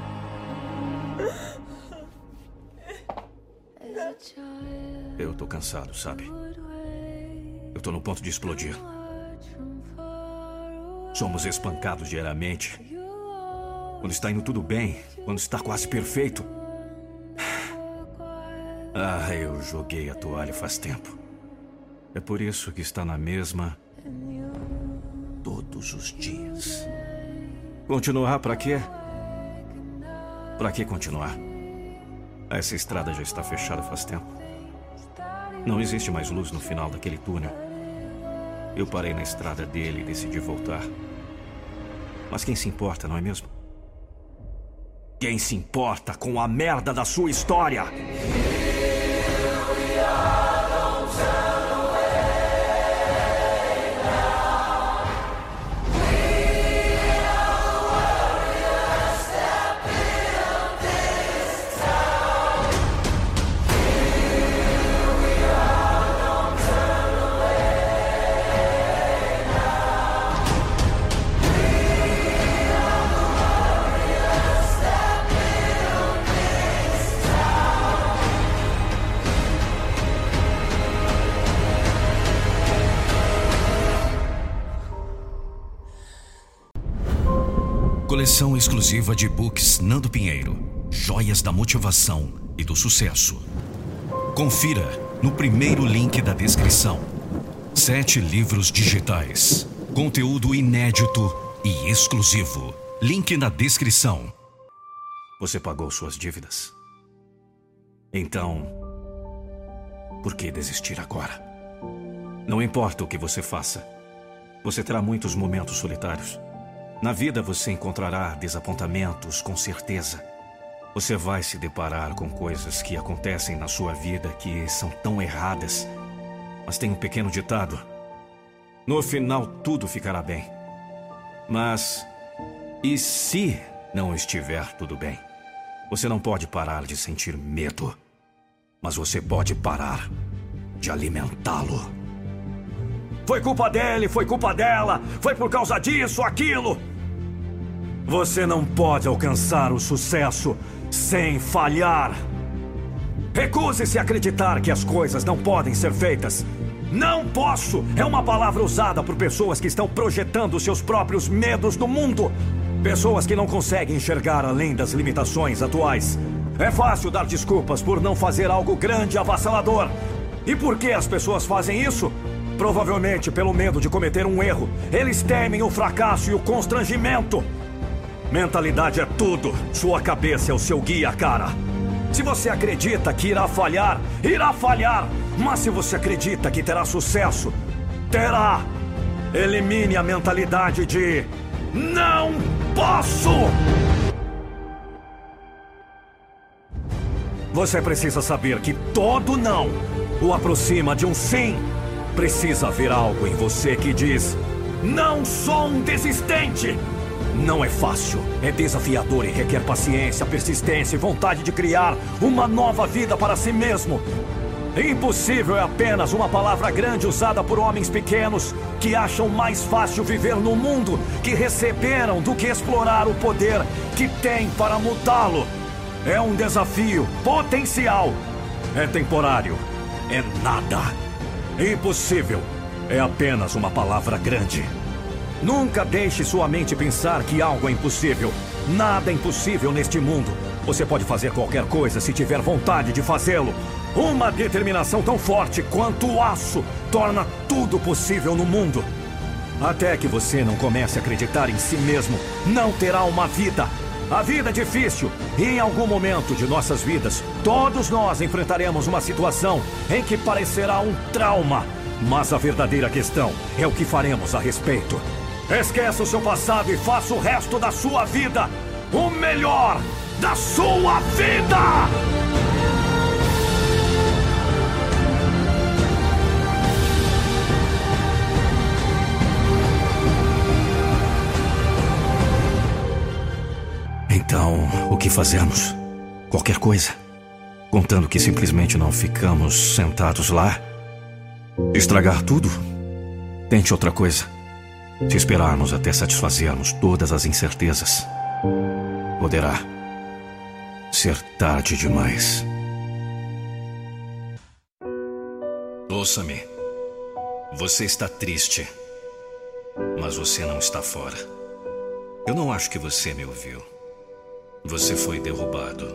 Eu tô cansado, sabe? Eu tô no ponto de explodir. Somos espancados diariamente. Quando está indo tudo bem, quando está quase perfeito. Ah, eu joguei a toalha faz tempo. É por isso que está na mesma todos os dias. Continuar para quê? Para que continuar? Essa estrada já está fechada faz tempo. Não existe mais luz no final daquele túnel. Eu parei na estrada dele e decidi voltar. Mas quem se importa, não é mesmo? Quem se importa com a merda da sua história? Coleção exclusiva de books Nando Pinheiro. Joias da motivação e do sucesso. Confira no primeiro link da descrição. Sete livros digitais. Conteúdo inédito e exclusivo. Link na descrição. Você pagou suas dívidas. Então, por que desistir agora? Não importa o que você faça, você terá muitos momentos solitários. Na vida você encontrará desapontamentos, com certeza. Você vai se deparar com coisas que acontecem na sua vida que são tão erradas. Mas tem um pequeno ditado: no final tudo ficará bem. Mas e se não estiver tudo bem? Você não pode parar de sentir medo, mas você pode parar de alimentá-lo. Foi culpa dele, foi culpa dela, foi por causa disso, aquilo. Você não pode alcançar o sucesso sem falhar. Recuse-se a acreditar que as coisas não podem ser feitas. Não posso é uma palavra usada por pessoas que estão projetando seus próprios medos no mundo. Pessoas que não conseguem enxergar além das limitações atuais. É fácil dar desculpas por não fazer algo grande e avassalador. E por que as pessoas fazem isso? Provavelmente pelo medo de cometer um erro. Eles temem o fracasso e o constrangimento. Mentalidade é tudo. Sua cabeça é o seu guia, cara. Se você acredita que irá falhar, irá falhar. Mas se você acredita que terá sucesso, terá. Elimine a mentalidade de não posso. Você precisa saber que todo não o aproxima de um sim. Precisa haver algo em você que diz: Não sou um desistente. Não é fácil, é desafiador e requer paciência, persistência e vontade de criar uma nova vida para si mesmo. Impossível é apenas uma palavra grande usada por homens pequenos que acham mais fácil viver no mundo que receberam do que explorar o poder que têm para mudá-lo. É um desafio potencial. É temporário. É nada. Impossível é apenas uma palavra grande. Nunca deixe sua mente pensar que algo é impossível. Nada é impossível neste mundo. Você pode fazer qualquer coisa se tiver vontade de fazê-lo. Uma determinação tão forte quanto o aço torna tudo possível no mundo. Até que você não comece a acreditar em si mesmo, não terá uma vida. A vida é difícil e em algum momento de nossas vidas, todos nós enfrentaremos uma situação em que parecerá um trauma. Mas a verdadeira questão é o que faremos a respeito. Esqueça o seu passado e faça o resto da sua vida o melhor da sua vida! Que fazemos? Qualquer coisa. Contando que simplesmente não ficamos sentados lá. Estragar tudo? Tente outra coisa. Se esperarmos até satisfazermos todas as incertezas, poderá ser tarde demais. Ouça-me. Você está triste, mas você não está fora. Eu não acho que você me ouviu. Você foi derrubado,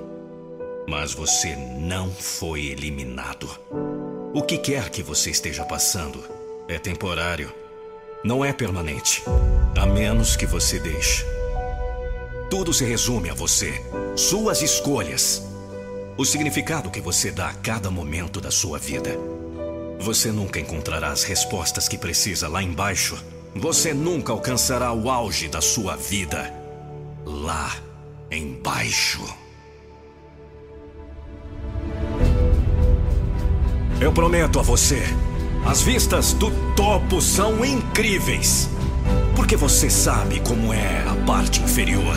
mas você não foi eliminado. O que quer que você esteja passando é temporário não é permanente, a menos que você deixe. Tudo se resume a você, suas escolhas, o significado que você dá a cada momento da sua vida. Você nunca encontrará as respostas que precisa lá embaixo. Você nunca alcançará o auge da sua vida lá embaixo. Eu prometo a você as vistas do topo são incríveis. Porque você sabe como é a parte inferior.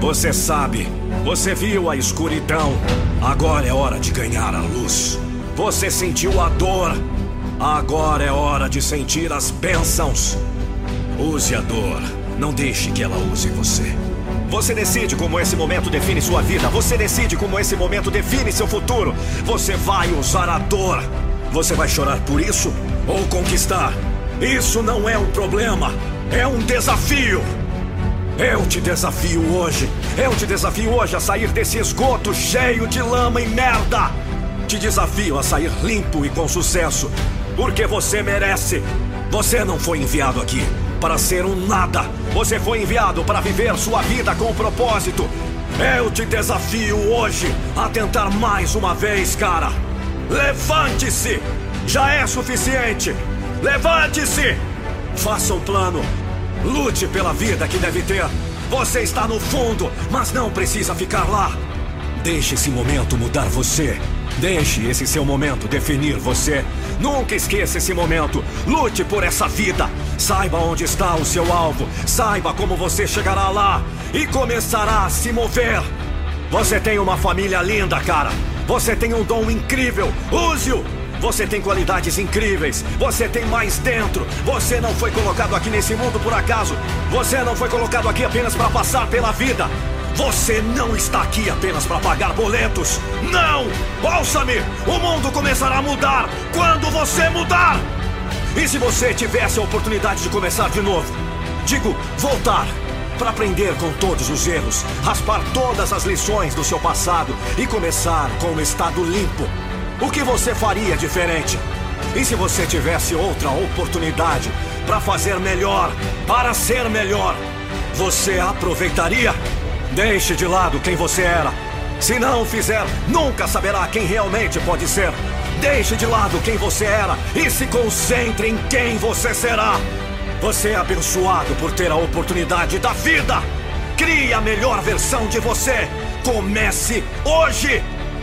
Você sabe, você viu a escuridão. Agora é hora de ganhar a luz. Você sentiu a dor. Agora é hora de sentir as bênçãos. Use a dor. Não deixe que ela use você. Você decide como esse momento define sua vida. Você decide como esse momento define seu futuro. Você vai usar a dor você vai chorar por isso ou conquistar? Isso não é um problema, é um desafio. Eu te desafio hoje. Eu te desafio hoje a sair desse esgoto cheio de lama e merda. Te desafio a sair limpo e com sucesso. Porque você merece. Você não foi enviado aqui para ser um nada. Você foi enviado para viver sua vida com um propósito. Eu te desafio hoje a tentar mais uma vez, cara. Levante-se! Já é suficiente! Levante-se! Faça um plano. Lute pela vida que deve ter. Você está no fundo, mas não precisa ficar lá. Deixe esse momento mudar você. Deixe esse seu momento definir você. Nunca esqueça esse momento. Lute por essa vida. Saiba onde está o seu alvo. Saiba como você chegará lá e começará a se mover. Você tem uma família linda, cara. Você tem um dom incrível. Use-o. Você tem qualidades incríveis. Você tem mais dentro. Você não foi colocado aqui nesse mundo por acaso. Você não foi colocado aqui apenas para passar pela vida. Você não está aqui apenas para pagar boletos. Não! Ouça-me! O mundo começará a mudar quando você mudar! E se você tivesse a oportunidade de começar de novo? Digo, voltar para aprender com todos os erros, raspar todas as lições do seu passado e começar com um estado limpo. O que você faria diferente? E se você tivesse outra oportunidade para fazer melhor, para ser melhor, você aproveitaria? Deixe de lado quem você era. Se não o fizer, nunca saberá quem realmente pode ser. Deixe de lado quem você era e se concentre em quem você será. Você é abençoado por ter a oportunidade da vida. Crie a melhor versão de você. Comece hoje.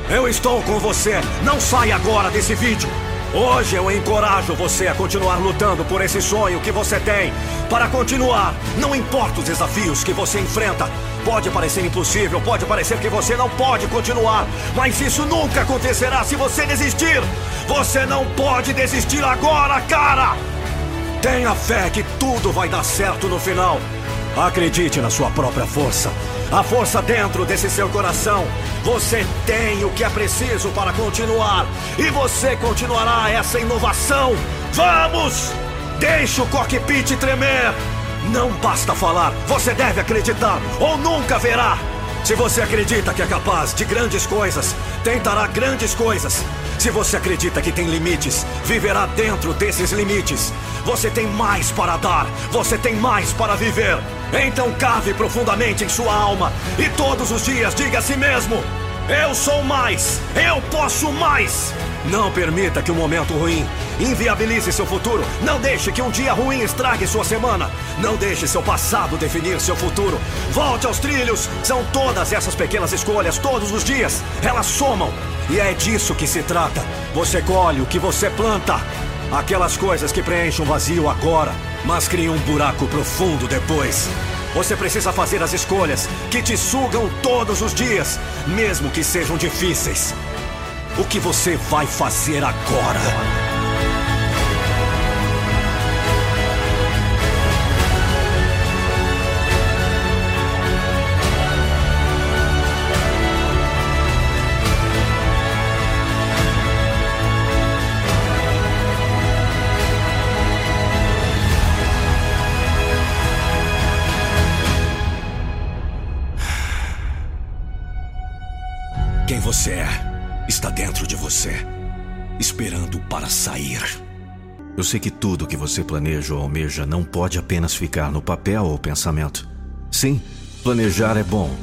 Eu estou com você. Não saia agora desse vídeo. Hoje eu encorajo você a continuar lutando por esse sonho que você tem. Para continuar, não importa os desafios que você enfrenta. Pode parecer impossível, pode parecer que você não pode continuar, mas isso nunca acontecerá se você desistir. Você não pode desistir agora, cara! Tenha fé que tudo vai dar certo no final. Acredite na sua própria força. A força dentro desse seu coração. Você tem o que é preciso para continuar. E você continuará essa inovação. Vamos! Deixe o cockpit tremer. Não basta falar, você deve acreditar ou nunca verá. Se você acredita que é capaz de grandes coisas, tentará grandes coisas. Se você acredita que tem limites, viverá dentro desses limites. Você tem mais para dar, você tem mais para viver. Então cave profundamente em sua alma e todos os dias diga a si mesmo: Eu sou mais, eu posso mais. Não permita que um momento ruim inviabilize seu futuro. Não deixe que um dia ruim estrague sua semana. Não deixe seu passado definir seu futuro. Volte aos trilhos. São todas essas pequenas escolhas, todos os dias. Elas somam. E é disso que se trata. Você colhe o que você planta. Aquelas coisas que preenchem um vazio agora, mas criam um buraco profundo depois. Você precisa fazer as escolhas que te sugam todos os dias, mesmo que sejam difíceis. O que você vai fazer agora? Você é? está dentro de você, esperando para sair. Eu sei que tudo que você planeja ou almeja não pode apenas ficar no papel ou pensamento. Sim, planejar é bom,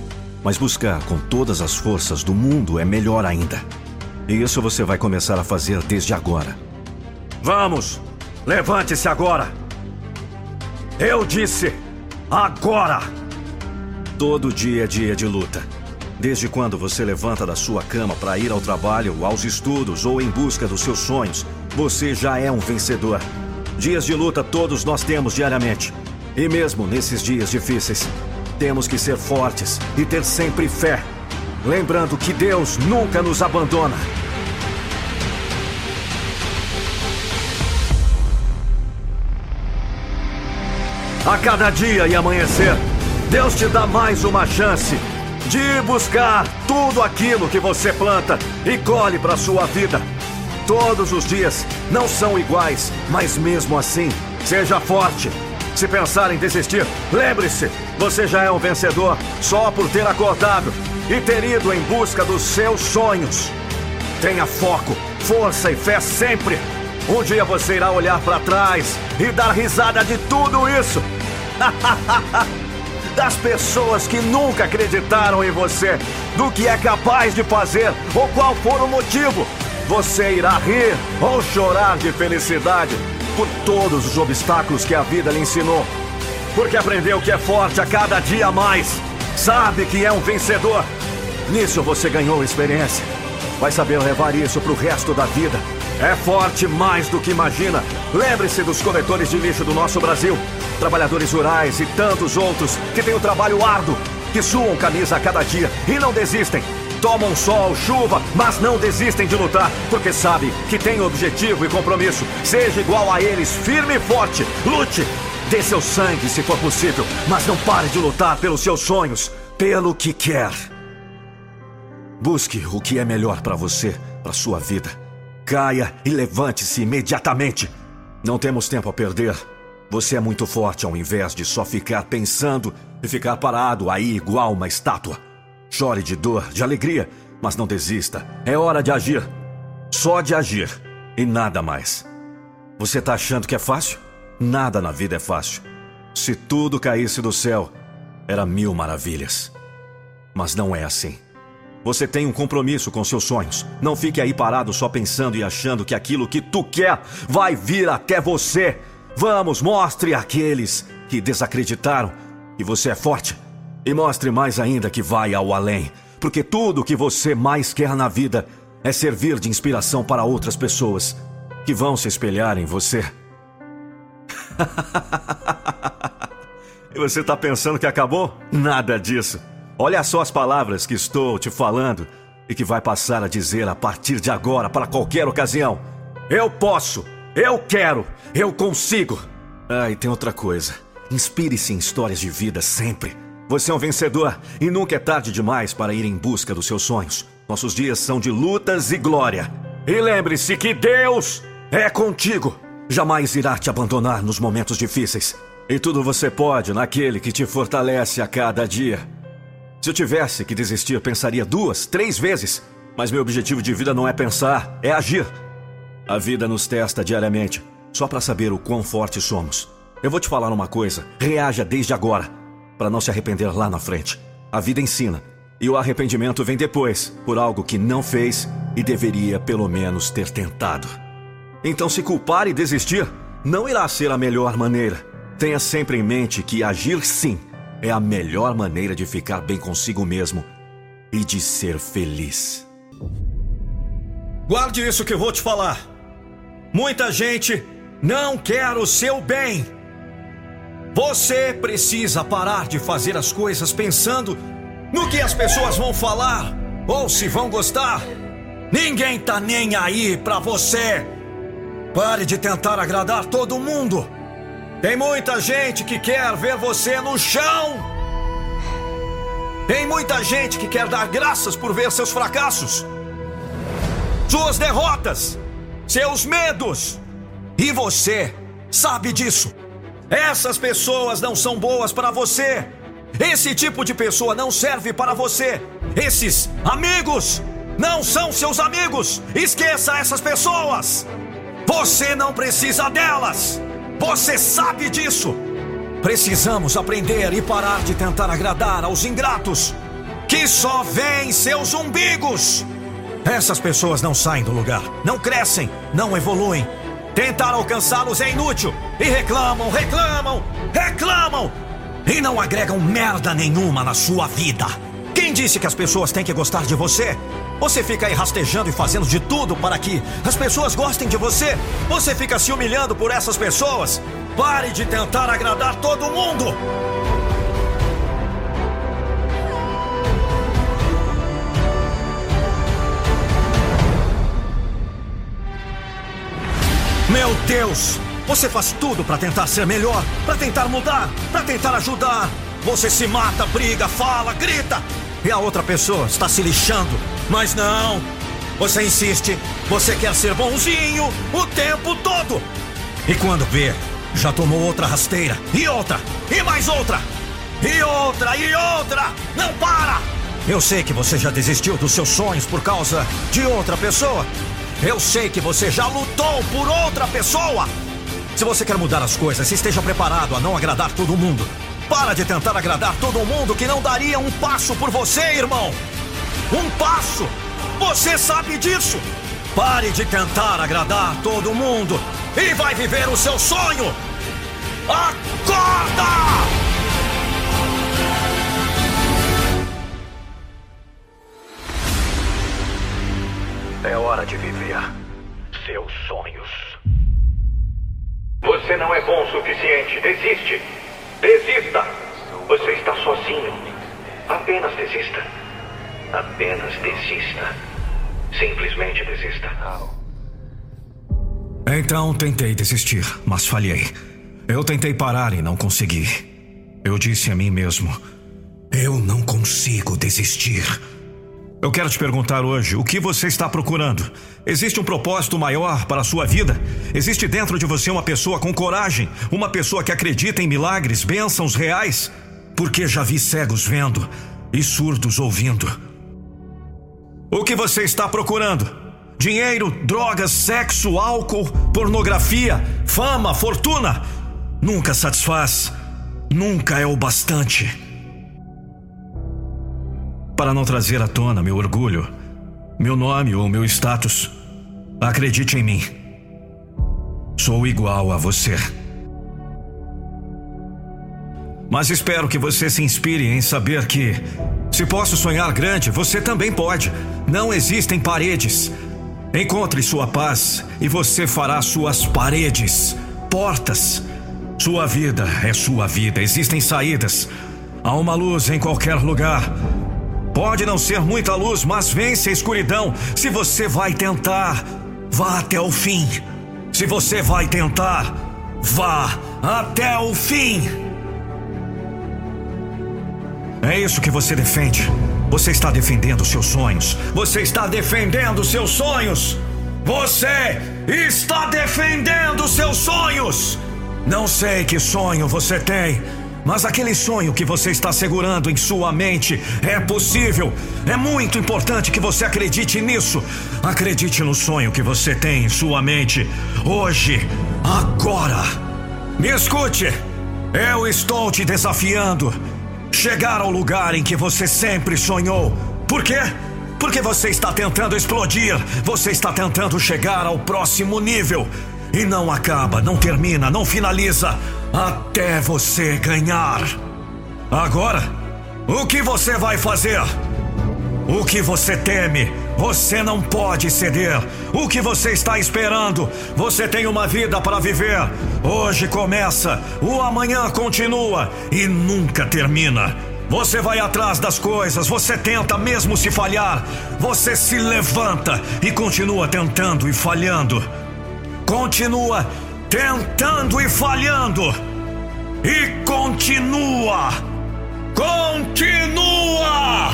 mas buscar com todas as forças do mundo é melhor ainda. E isso você vai começar a fazer desde agora. Vamos! Levante-se agora! Eu disse agora! Todo dia é dia de luta. Desde quando você levanta da sua cama para ir ao trabalho, aos estudos ou em busca dos seus sonhos, você já é um vencedor. Dias de luta todos nós temos diariamente. E mesmo nesses dias difíceis, temos que ser fortes e ter sempre fé. Lembrando que Deus nunca nos abandona. A cada dia e amanhecer, Deus te dá mais uma chance de buscar tudo aquilo que você planta e colhe para sua vida. Todos os dias não são iguais, mas mesmo assim, seja forte. Se pensar em desistir, lembre-se, Você já é um vencedor só por ter acordado e ter ido em busca dos seus sonhos. Tenha foco, força e fé sempre. Um dia você irá olhar para trás e dar risada de tudo isso. das pessoas que nunca acreditaram em você, do que é capaz de fazer ou qual for o motivo. Você irá rir ou chorar de felicidade por todos os obstáculos que a vida lhe ensinou. Porque aprendeu que é forte a cada dia mais. Sabe que é um vencedor. Nisso você ganhou experiência. Vai saber levar isso para o resto da vida. É forte mais do que imagina. Lembre-se dos coletores de lixo do nosso Brasil. Trabalhadores rurais e tantos outros que têm o um trabalho árduo, que suam camisa a cada dia e não desistem. Tomam sol, chuva, mas não desistem de lutar, porque sabe que tem objetivo e compromisso. Seja igual a eles, firme e forte. Lute, dê seu sangue se for possível, mas não pare de lutar pelos seus sonhos, pelo que quer. Busque o que é melhor para você, para sua vida. Caia e levante-se imediatamente. Não temos tempo a perder. Você é muito forte ao invés de só ficar pensando e ficar parado aí igual uma estátua. Chore de dor, de alegria, mas não desista. É hora de agir. Só de agir e nada mais. Você tá achando que é fácil? Nada na vida é fácil. Se tudo caísse do céu, era mil maravilhas. Mas não é assim. Você tem um compromisso com seus sonhos. Não fique aí parado só pensando e achando que aquilo que tu quer vai vir até você. Vamos, mostre àqueles que desacreditaram que você é forte. E mostre mais ainda que vai ao além. Porque tudo o que você mais quer na vida é servir de inspiração para outras pessoas que vão se espelhar em você. e você está pensando que acabou? Nada disso. Olha só as palavras que estou te falando e que vai passar a dizer a partir de agora para qualquer ocasião. Eu posso, eu quero, eu consigo. Ah, e tem outra coisa. Inspire-se em histórias de vida sempre. Você é um vencedor e nunca é tarde demais para ir em busca dos seus sonhos. Nossos dias são de lutas e glória. E lembre-se que Deus é contigo. Jamais irá te abandonar nos momentos difíceis. E tudo você pode naquele que te fortalece a cada dia. Se eu tivesse que desistir, pensaria duas, três vezes. Mas meu objetivo de vida não é pensar, é agir. A vida nos testa diariamente, só para saber o quão fortes somos. Eu vou te falar uma coisa: reaja desde agora, para não se arrepender lá na frente. A vida ensina, e o arrependimento vem depois, por algo que não fez e deveria pelo menos ter tentado. Então, se culpar e desistir, não irá ser a melhor maneira. Tenha sempre em mente que agir sim é a melhor maneira de ficar bem consigo mesmo e de ser feliz. Guarde isso que eu vou te falar. Muita gente não quer o seu bem. Você precisa parar de fazer as coisas pensando no que as pessoas vão falar ou se vão gostar. Ninguém tá nem aí pra você. Pare de tentar agradar todo mundo. Tem muita gente que quer ver você no chão. Tem muita gente que quer dar graças por ver seus fracassos, suas derrotas, seus medos. E você sabe disso. Essas pessoas não são boas para você. Esse tipo de pessoa não serve para você. Esses amigos não são seus amigos. Esqueça essas pessoas. Você não precisa delas. Você sabe disso! Precisamos aprender e parar de tentar agradar aos ingratos, que só veem seus umbigos. Essas pessoas não saem do lugar, não crescem, não evoluem. Tentar alcançá-los é inútil e reclamam, reclamam, reclamam e não agregam merda nenhuma na sua vida. Quem disse que as pessoas têm que gostar de você? Você fica aí rastejando e fazendo de tudo para que as pessoas gostem de você? Você fica se humilhando por essas pessoas? Pare de tentar agradar todo mundo! Meu Deus! Você faz tudo para tentar ser melhor, para tentar mudar, para tentar ajudar. Você se mata, briga, fala, grita, e a outra pessoa está se lixando. Mas não! Você insiste, você quer ser bonzinho o tempo todo. E quando vê, já tomou outra rasteira, e outra, e mais outra. E outra, e outra! Não para! Eu sei que você já desistiu dos seus sonhos por causa de outra pessoa. Eu sei que você já lutou por outra pessoa. Se você quer mudar as coisas, esteja preparado a não agradar todo mundo. Para de tentar agradar todo mundo que não daria um passo por você, irmão. Um passo! Você sabe disso! Pare de tentar agradar todo mundo e vai viver o seu sonho! Acorda! É hora de viver seus sonhos. Você não é bom o suficiente. Desiste. Desista. Você está sozinho. Apenas desista. Apenas desista. Simplesmente desista. Então tentei desistir, mas falhei. Eu tentei parar e não consegui. Eu disse a mim mesmo: Eu não consigo desistir. Eu quero te perguntar hoje: o que você está procurando? Existe um propósito maior para a sua vida? Existe dentro de você uma pessoa com coragem? Uma pessoa que acredita em milagres, bênçãos reais? Porque já vi cegos vendo e surdos ouvindo. O que você está procurando? Dinheiro, drogas, sexo, álcool, pornografia, fama, fortuna? Nunca satisfaz. Nunca é o bastante. Para não trazer à tona meu orgulho, meu nome ou meu status, acredite em mim. Sou igual a você. Mas espero que você se inspire em saber que, se posso sonhar grande, você também pode. Não existem paredes. Encontre sua paz e você fará suas paredes, portas. Sua vida é sua vida, existem saídas. Há uma luz em qualquer lugar. Pode não ser muita luz, mas vence a escuridão. Se você vai tentar, vá até o fim. Se você vai tentar, vá até o fim. É isso que você defende. Você está defendendo seus sonhos. Você está defendendo seus sonhos. Você está defendendo seus sonhos. Não sei que sonho você tem, mas aquele sonho que você está segurando em sua mente é possível. É muito importante que você acredite nisso. Acredite no sonho que você tem em sua mente. Hoje, agora. Me escute. Eu estou te desafiando chegar ao lugar em que você sempre sonhou. Por quê? Porque você está tentando explodir, você está tentando chegar ao próximo nível. E não acaba, não termina, não finaliza até você ganhar. Agora, o que você vai fazer? O que você teme? Você não pode ceder. O que você está esperando? Você tem uma vida para viver. Hoje começa, o amanhã continua e nunca termina. Você vai atrás das coisas, você tenta mesmo se falhar. Você se levanta e continua tentando e falhando. Continua tentando e falhando. E continua. Continua!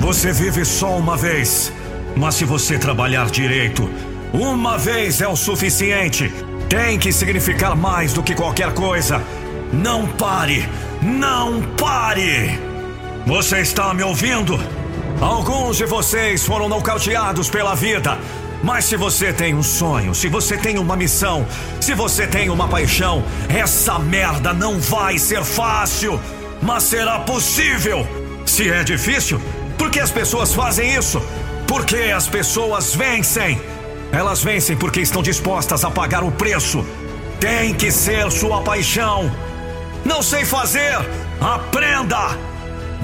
Você vive só uma vez, mas se você trabalhar direito, uma vez é o suficiente. Tem que significar mais do que qualquer coisa. Não pare! Não pare! Você está me ouvindo? Alguns de vocês foram nocauteados pela vida. Mas se você tem um sonho, se você tem uma missão, se você tem uma paixão, essa merda não vai ser fácil, mas será possível. Se é difícil, por que as pessoas fazem isso? Porque as pessoas vencem. Elas vencem porque estão dispostas a pagar o preço. Tem que ser sua paixão. Não sei fazer? Aprenda!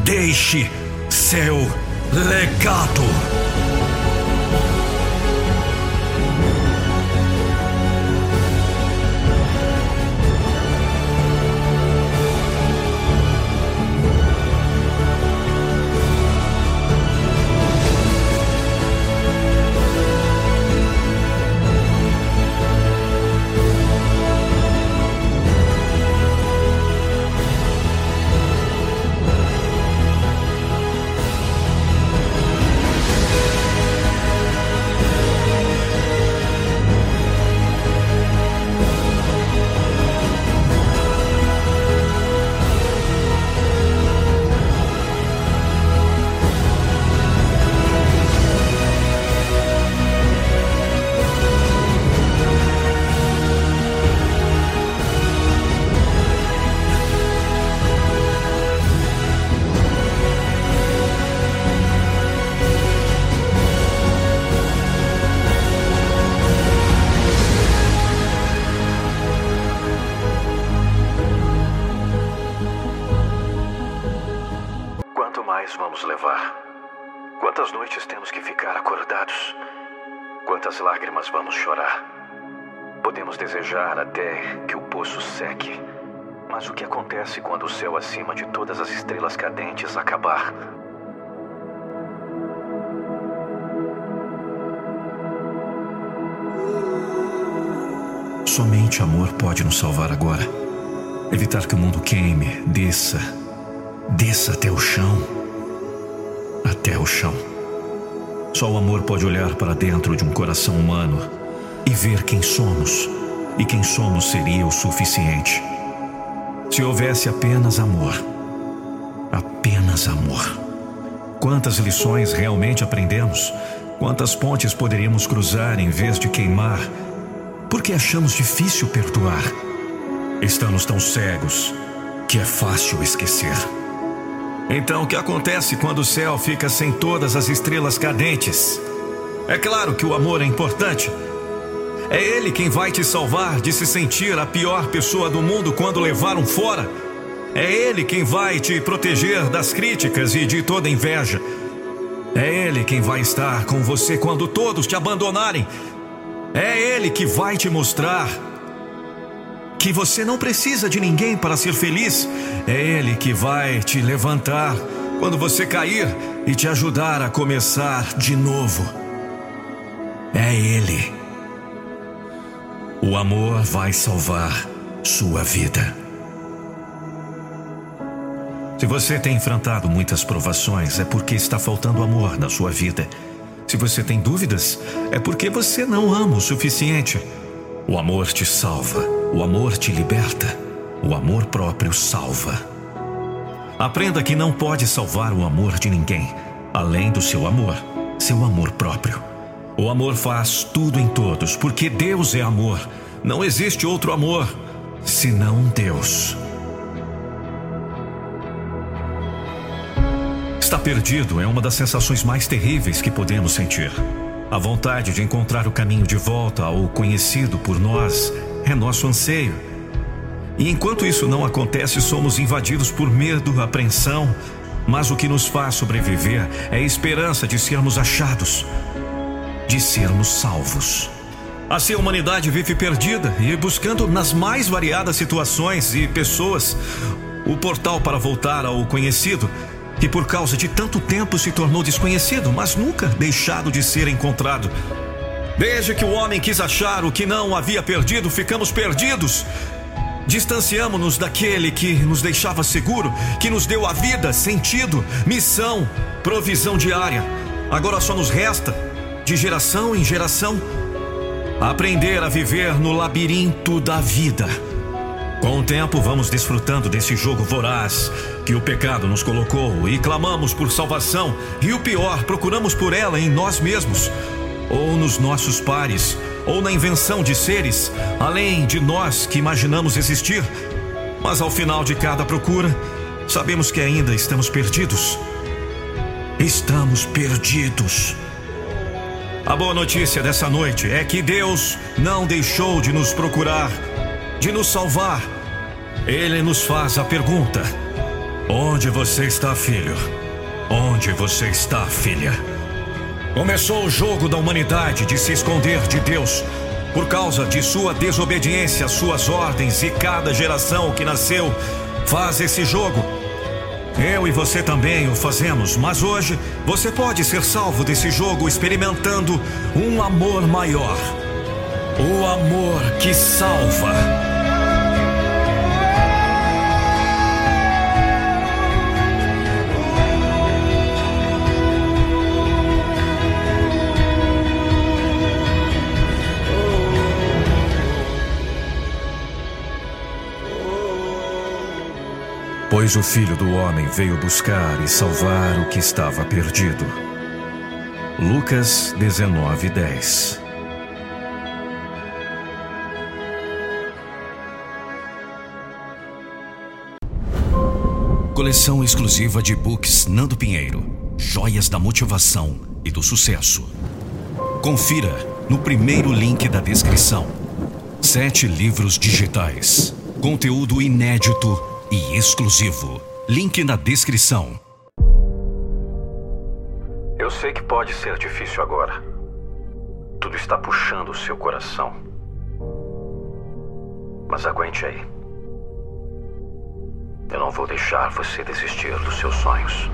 Deixe seu legado. Acontece quando o céu acima de todas as estrelas cadentes acabar? Somente amor pode nos salvar agora. Evitar que o mundo queime, desça, desça até o chão. Até o chão. Só o amor pode olhar para dentro de um coração humano e ver quem somos. E quem somos seria o suficiente. Se houvesse apenas amor. Apenas amor. Quantas lições realmente aprendemos? Quantas pontes poderíamos cruzar em vez de queimar porque achamos difícil perdoar. Estamos tão cegos que é fácil esquecer. Então, o que acontece quando o céu fica sem todas as estrelas cadentes? É claro que o amor é importante. É ele quem vai te salvar de se sentir a pior pessoa do mundo quando levaram fora. É ele quem vai te proteger das críticas e de toda inveja. É ele quem vai estar com você quando todos te abandonarem é Ele que vai te mostrar que você não precisa de ninguém para ser feliz. É Ele que vai te levantar quando você cair e te ajudar a começar de novo. É Ele. O amor vai salvar sua vida. Se você tem enfrentado muitas provações, é porque está faltando amor na sua vida. Se você tem dúvidas, é porque você não ama o suficiente. O amor te salva, o amor te liberta, o amor próprio salva. Aprenda que não pode salvar o amor de ninguém, além do seu amor, seu amor próprio. O amor faz tudo em todos, porque Deus é amor. Não existe outro amor senão Deus. Estar perdido é uma das sensações mais terríveis que podemos sentir. A vontade de encontrar o caminho de volta ao conhecido por nós é nosso anseio. E enquanto isso não acontece, somos invadidos por medo, apreensão, mas o que nos faz sobreviver é a esperança de sermos achados, de sermos salvos. Assim a humanidade vive perdida e buscando nas mais variadas situações e pessoas o portal para voltar ao conhecido que por causa de tanto tempo se tornou desconhecido, mas nunca deixado de ser encontrado. Desde que o homem quis achar o que não havia perdido, ficamos perdidos. Distanciamos-nos daquele que nos deixava seguro, que nos deu a vida, sentido, missão, provisão diária. Agora só nos resta, de geração em geração, aprender a viver no labirinto da vida. Com o tempo, vamos desfrutando desse jogo voraz que o pecado nos colocou e clamamos por salvação, e o pior, procuramos por ela em nós mesmos, ou nos nossos pares, ou na invenção de seres além de nós que imaginamos existir. Mas ao final de cada procura, sabemos que ainda estamos perdidos. Estamos perdidos. A boa notícia dessa noite é que Deus não deixou de nos procurar de nos salvar, ele nos faz a pergunta: Onde você está, filho? Onde você está, filha? Começou o jogo da humanidade de se esconder de Deus por causa de sua desobediência às suas ordens e cada geração que nasceu faz esse jogo. Eu e você também o fazemos, mas hoje você pode ser salvo desse jogo experimentando um amor maior. O amor que salva. Pois o Filho do Homem veio buscar e salvar o que estava perdido. Lucas 19, 10 Coleção exclusiva de books Nando Pinheiro Joias da Motivação e do Sucesso. Confira no primeiro link da descrição. Sete livros digitais. Conteúdo inédito e exclusivo. Link na descrição. Eu sei que pode ser difícil agora. Tudo está puxando o seu coração. Mas aguente aí. Eu não vou deixar você desistir dos seus sonhos.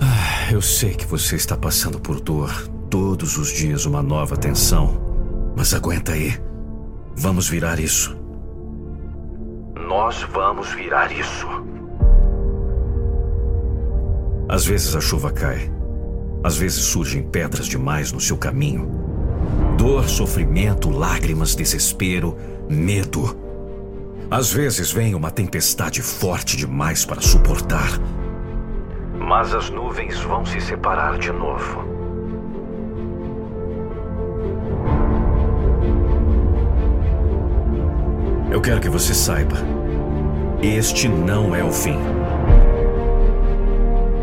Ah, eu sei que você está passando por dor. Todos os dias uma nova tensão. Mas aguenta aí. Vamos virar isso. Nós vamos virar isso. Às vezes a chuva cai. Às vezes surgem pedras demais no seu caminho. Dor, sofrimento, lágrimas, desespero, medo. Às vezes vem uma tempestade forte demais para suportar. Mas as nuvens vão se separar de novo. Eu quero que você saiba. Este não é o fim.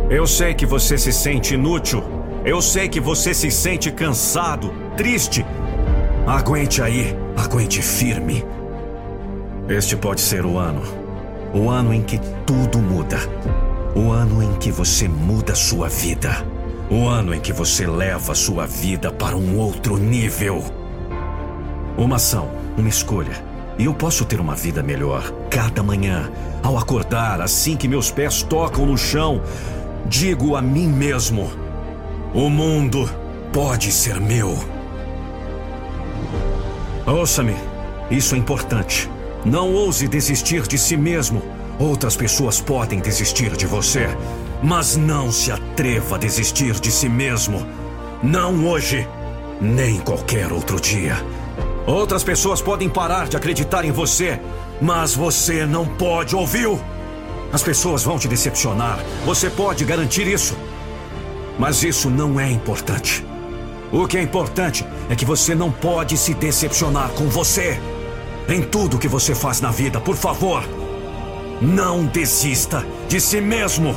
Eu sei que você se sente inútil. Eu sei que você se sente cansado, triste. Aguente aí, aguente firme. Este pode ser o ano. O ano em que tudo muda. O ano em que você muda sua vida. O ano em que você leva sua vida para um outro nível. Uma ação, uma escolha. E eu posso ter uma vida melhor cada manhã. Ao acordar, assim que meus pés tocam no chão, digo a mim mesmo: o mundo pode ser meu. Ouça-me, isso é importante. Não ouse desistir de si mesmo. Outras pessoas podem desistir de você, mas não se atreva a desistir de si mesmo. Não hoje, nem qualquer outro dia. Outras pessoas podem parar de acreditar em você, mas você não pode, ouviu? As pessoas vão te decepcionar, você pode garantir isso. Mas isso não é importante. O que é importante é que você não pode se decepcionar com você. Em tudo que você faz na vida, por favor, não desista de si mesmo.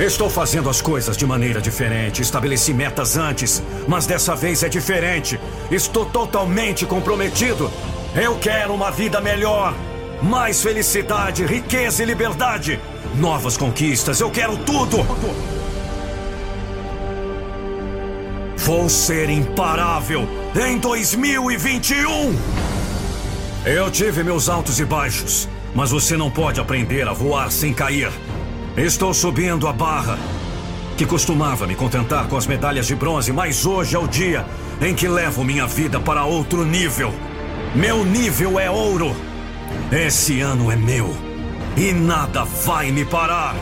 Estou fazendo as coisas de maneira diferente. Estabeleci metas antes, mas dessa vez é diferente. Estou totalmente comprometido. Eu quero uma vida melhor. Mais felicidade, riqueza e liberdade. Novas conquistas, eu quero tudo. Vou ser imparável em 2021. Eu tive meus altos e baixos, mas você não pode aprender a voar sem cair. Estou subindo a barra. Que costumava me contentar com as medalhas de bronze, mas hoje é o dia em que levo minha vida para outro nível. Meu nível é ouro. Esse ano é meu. E nada vai me parar.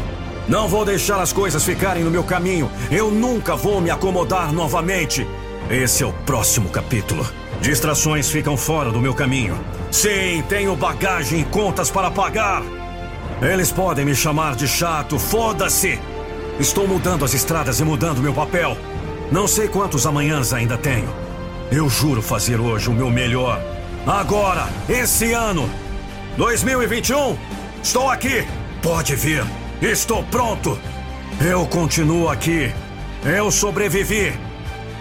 Não vou deixar as coisas ficarem no meu caminho. Eu nunca vou me acomodar novamente. Esse é o próximo capítulo. Distrações ficam fora do meu caminho. Sim, tenho bagagem e contas para pagar. Eles podem me chamar de chato, foda-se! Estou mudando as estradas e mudando meu papel. Não sei quantos amanhãs ainda tenho. Eu juro fazer hoje o meu melhor. Agora, esse ano, 2021, estou aqui. Pode vir. Estou pronto. Eu continuo aqui. Eu sobrevivi.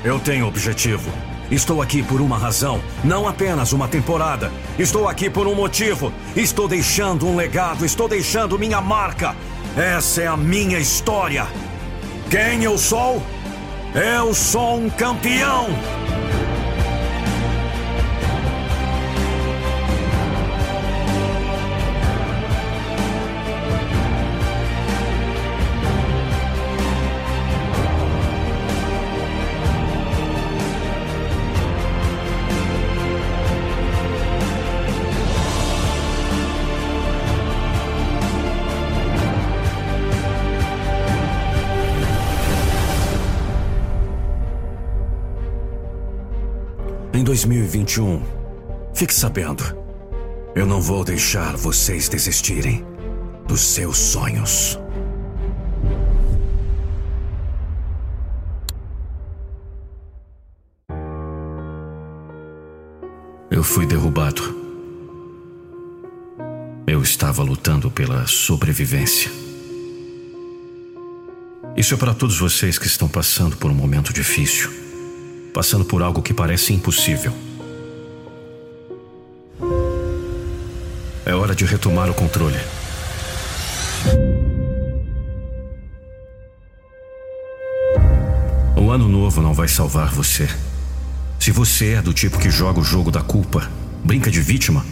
Eu tenho objetivo. Estou aqui por uma razão, não apenas uma temporada. Estou aqui por um motivo. Estou deixando um legado, estou deixando minha marca. Essa é a minha história. Quem eu sou? Eu sou um campeão. 2021, fique sabendo, eu não vou deixar vocês desistirem dos seus sonhos. Eu fui derrubado. Eu estava lutando pela sobrevivência. Isso é para todos vocês que estão passando por um momento difícil passando por algo que parece impossível. É hora de retomar o controle. ano novo não vai salvar você. Se você é do tipo que joga o jogo da culpa, brinca de vítima,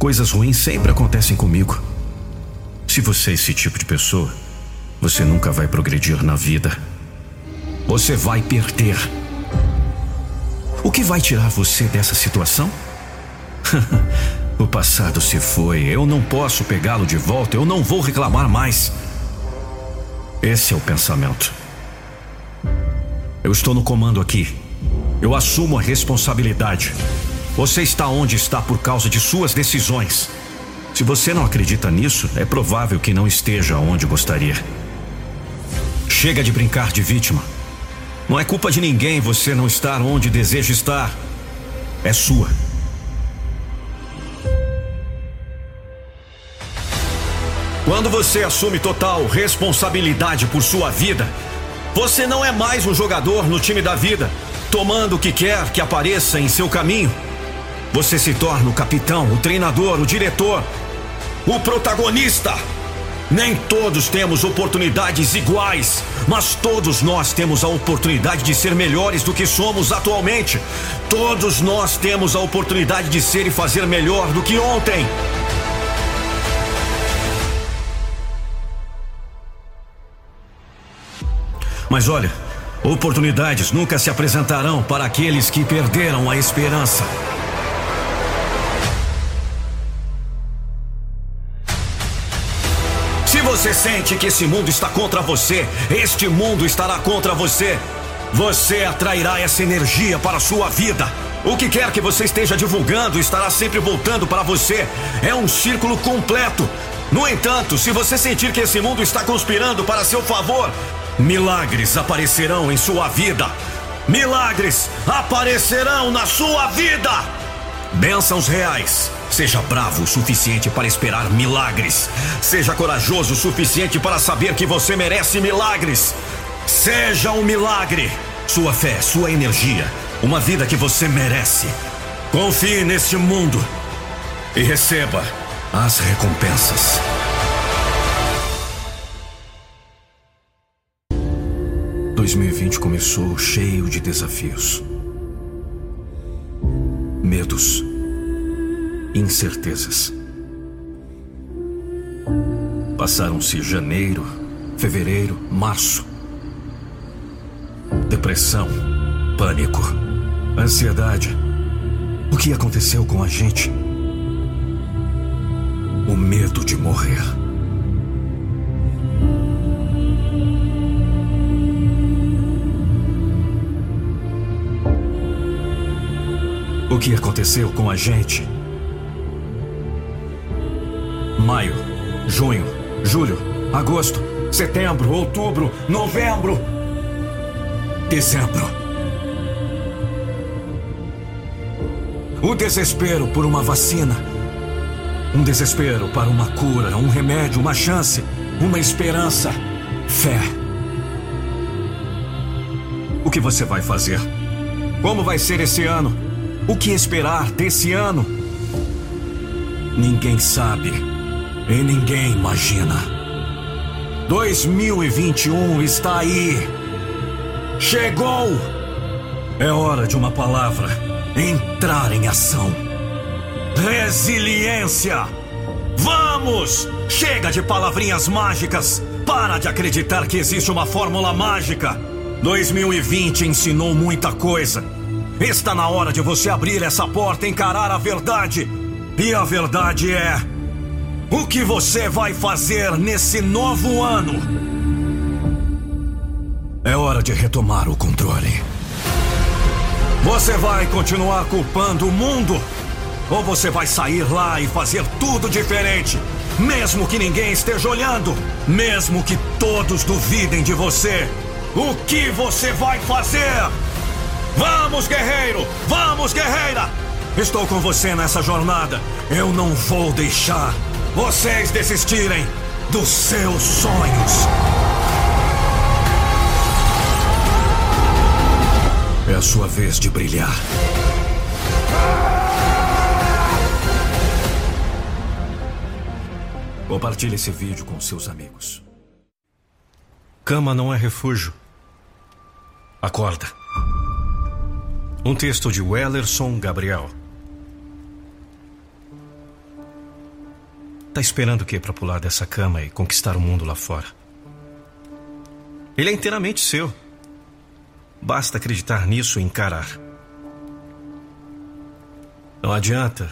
coisas ruins sempre acontecem comigo. Se você é esse tipo de pessoa, você nunca vai progredir na vida. Você vai perder. O que vai tirar você dessa situação? o passado se foi, eu não posso pegá-lo de volta, eu não vou reclamar mais. Esse é o pensamento. Eu estou no comando aqui. Eu assumo a responsabilidade. Você está onde está por causa de suas decisões. Se você não acredita nisso, é provável que não esteja onde gostaria. Chega de brincar de vítima. Não é culpa de ninguém você não estar onde deseja estar. É sua. Quando você assume total responsabilidade por sua vida, você não é mais um jogador no time da vida, tomando o que quer que apareça em seu caminho. Você se torna o capitão, o treinador, o diretor, o protagonista. Nem todos temos oportunidades iguais, mas todos nós temos a oportunidade de ser melhores do que somos atualmente. Todos nós temos a oportunidade de ser e fazer melhor do que ontem. Mas olha, oportunidades nunca se apresentarão para aqueles que perderam a esperança. Você sente que esse mundo está contra você, este mundo estará contra você. Você atrairá essa energia para a sua vida. O que quer que você esteja divulgando estará sempre voltando para você. É um círculo completo. No entanto, se você sentir que esse mundo está conspirando para seu favor, Milagres aparecerão em sua vida. Milagres aparecerão na sua vida. Bênçãos reais. Seja bravo o suficiente para esperar milagres. Seja corajoso o suficiente para saber que você merece milagres. Seja um milagre. Sua fé, sua energia. Uma vida que você merece. Confie neste mundo e receba as recompensas. 2020 começou cheio de desafios, medos, incertezas. Passaram-se janeiro, fevereiro, março. Depressão, pânico, ansiedade. O que aconteceu com a gente? O medo de morrer. Que aconteceu com a gente? Maio, junho, julho, agosto, setembro, outubro, novembro, dezembro. O desespero por uma vacina. Um desespero para uma cura, um remédio, uma chance, uma esperança, fé. O que você vai fazer? Como vai ser esse ano? O que esperar desse ano? Ninguém sabe e ninguém imagina. 2021 está aí. Chegou! É hora de uma palavra. Entrar em ação. Resiliência! Vamos! Chega de palavrinhas mágicas! Para de acreditar que existe uma fórmula mágica! 2020 ensinou muita coisa Está na hora de você abrir essa porta e encarar a verdade. E a verdade é: o que você vai fazer nesse novo ano? É hora de retomar o controle. Você vai continuar culpando o mundo? Ou você vai sair lá e fazer tudo diferente? Mesmo que ninguém esteja olhando, mesmo que todos duvidem de você, o que você vai fazer? Vamos, guerreiro! Vamos, guerreira! Estou com você nessa jornada. Eu não vou deixar vocês desistirem dos seus sonhos. É a sua vez de brilhar. Compartilhe esse vídeo com seus amigos. Cama não é refúgio. Acorda. Um texto de Wellerson Gabriel. Tá esperando o quê para pular dessa cama e conquistar o mundo lá fora? Ele é inteiramente seu. Basta acreditar nisso e encarar. Não adianta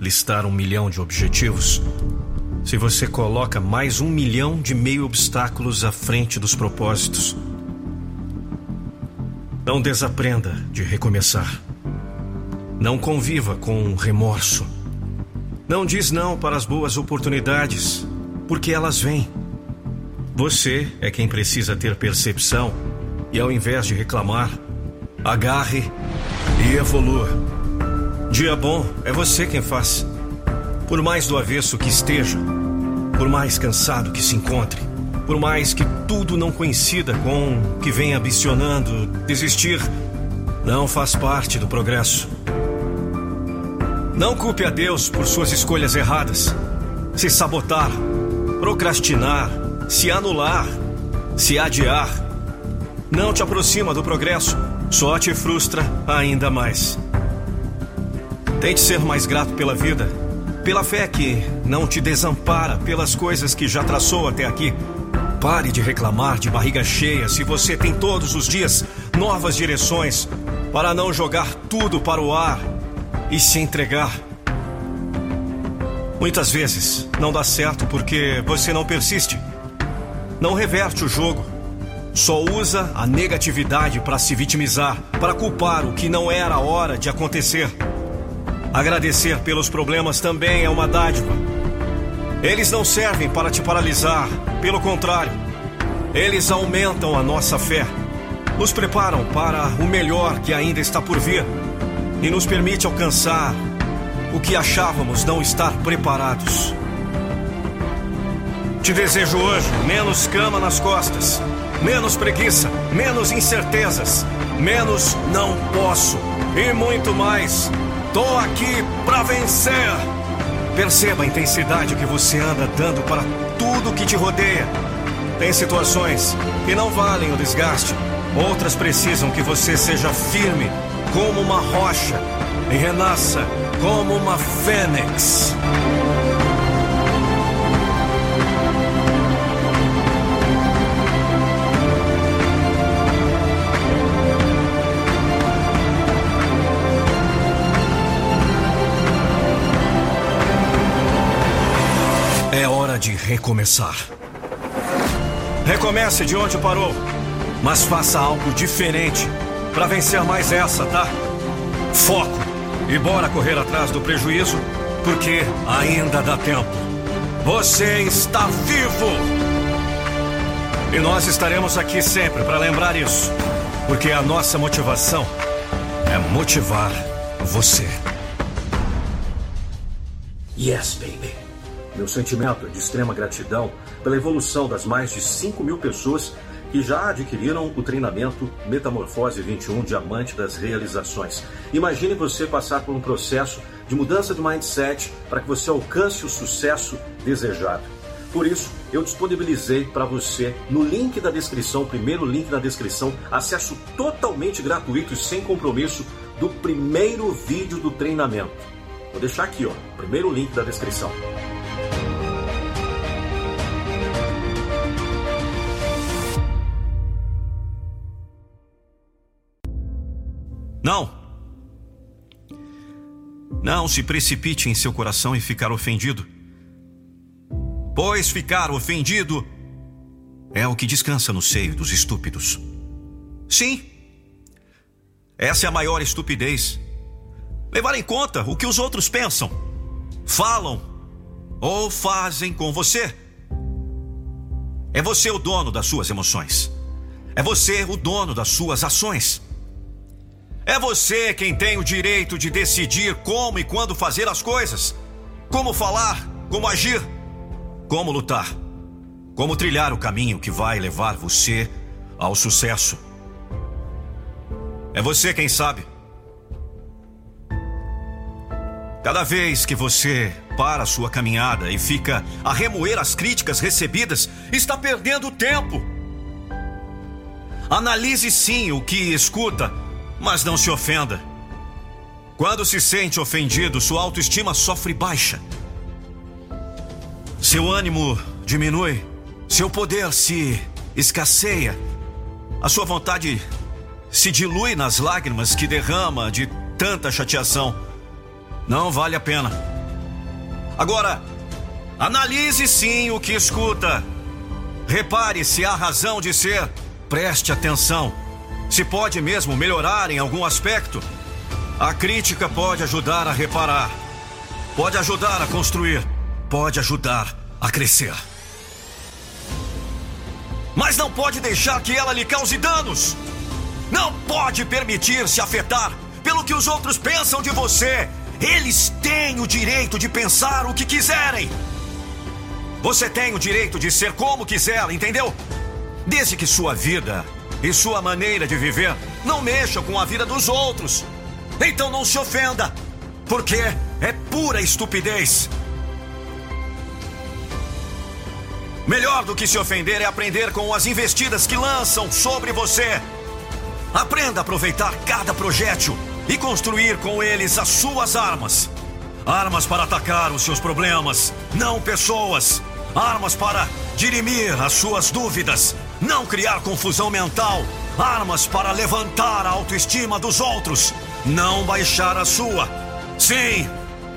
listar um milhão de objetivos se você coloca mais um milhão de meio obstáculos à frente dos propósitos. Não desaprenda de recomeçar. Não conviva com remorso. Não diz não para as boas oportunidades, porque elas vêm. Você é quem precisa ter percepção e, ao invés de reclamar, agarre e evolua. Dia bom é você quem faz. Por mais do avesso que esteja, por mais cansado que se encontre, por mais que tudo não coincida com o que vem ambicionando, desistir não faz parte do progresso. Não culpe a Deus por suas escolhas erradas. Se sabotar, procrastinar, se anular, se adiar, não te aproxima do progresso, só te frustra ainda mais. Tente ser mais grato pela vida, pela fé que não te desampara, pelas coisas que já traçou até aqui. Pare de reclamar de barriga cheia se você tem todos os dias novas direções para não jogar tudo para o ar e se entregar. Muitas vezes não dá certo porque você não persiste. Não reverte o jogo. Só usa a negatividade para se vitimizar, para culpar o que não era hora de acontecer. Agradecer pelos problemas também é uma dádiva. Eles não servem para te paralisar, pelo contrário, eles aumentam a nossa fé, nos preparam para o melhor que ainda está por vir e nos permite alcançar o que achávamos não estar preparados. Te desejo hoje menos cama nas costas, menos preguiça, menos incertezas, menos não posso e muito mais. Tô aqui para vencer. Perceba a intensidade que você anda dando para tudo que te rodeia. Tem situações que não valem o desgaste. Outras precisam que você seja firme como uma rocha e renasça como uma fênix. Recomeçar. Recomece de onde parou, mas faça algo diferente para vencer mais essa, tá? Foco e bora correr atrás do prejuízo, porque ainda dá tempo. Você está vivo! E nós estaremos aqui sempre para lembrar isso, porque a nossa motivação é motivar você. Yes, baby. Meu sentimento é de extrema gratidão pela evolução das mais de 5 mil pessoas que já adquiriram o treinamento Metamorfose 21 Diamante das Realizações. Imagine você passar por um processo de mudança de mindset para que você alcance o sucesso desejado. Por isso, eu disponibilizei para você no link da descrição, primeiro link na descrição, acesso totalmente gratuito e sem compromisso do primeiro vídeo do treinamento. Vou deixar aqui, ó, primeiro link da descrição. Não! Não se precipite em seu coração e ficar ofendido. Pois ficar ofendido é o que descansa no seio dos estúpidos. Sim, essa é a maior estupidez. Levar em conta o que os outros pensam, falam ou fazem com você. É você o dono das suas emoções. É você o dono das suas ações. É você quem tem o direito de decidir como e quando fazer as coisas, como falar, como agir, como lutar, como trilhar o caminho que vai levar você ao sucesso. É você quem sabe. Cada vez que você para sua caminhada e fica a remoer as críticas recebidas, está perdendo tempo. Analise sim o que escuta, mas não se ofenda. Quando se sente ofendido, sua autoestima sofre baixa. Seu ânimo diminui, seu poder se escasseia, a sua vontade se dilui nas lágrimas que derrama de tanta chateação. Não vale a pena. Agora, analise sim o que escuta. Repare se há razão de ser. Preste atenção. Se pode mesmo melhorar em algum aspecto. A crítica pode ajudar a reparar. Pode ajudar a construir. Pode ajudar a crescer. Mas não pode deixar que ela lhe cause danos. Não pode permitir-se afetar pelo que os outros pensam de você. Eles têm o direito de pensar o que quiserem. Você tem o direito de ser como quiser, entendeu? Desde que sua vida e sua maneira de viver não mexam com a vida dos outros. Então não se ofenda, porque é pura estupidez. Melhor do que se ofender é aprender com as investidas que lançam sobre você. Aprenda a aproveitar cada projétil e construir com eles as suas armas. Armas para atacar os seus problemas, não pessoas. Armas para dirimir as suas dúvidas, não criar confusão mental. Armas para levantar a autoestima dos outros, não baixar a sua. Sim,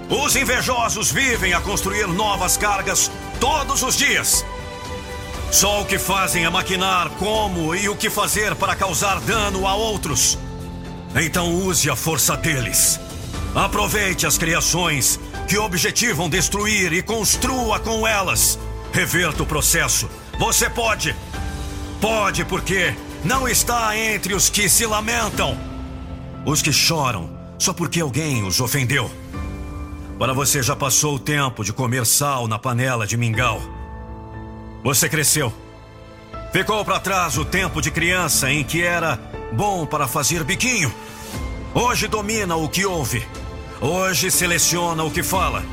os invejosos vivem a construir novas cargas todos os dias. Só o que fazem é maquinar como e o que fazer para causar dano a outros. Então use a força deles. Aproveite as criações que objetivam destruir e construa com elas. Reverta o processo. Você pode. Pode porque não está entre os que se lamentam. Os que choram só porque alguém os ofendeu. Para você já passou o tempo de comer sal na panela de mingau. Você cresceu. Ficou para trás o tempo de criança em que era bom para fazer biquinho. Hoje domina o que ouve. Hoje seleciona o que fala.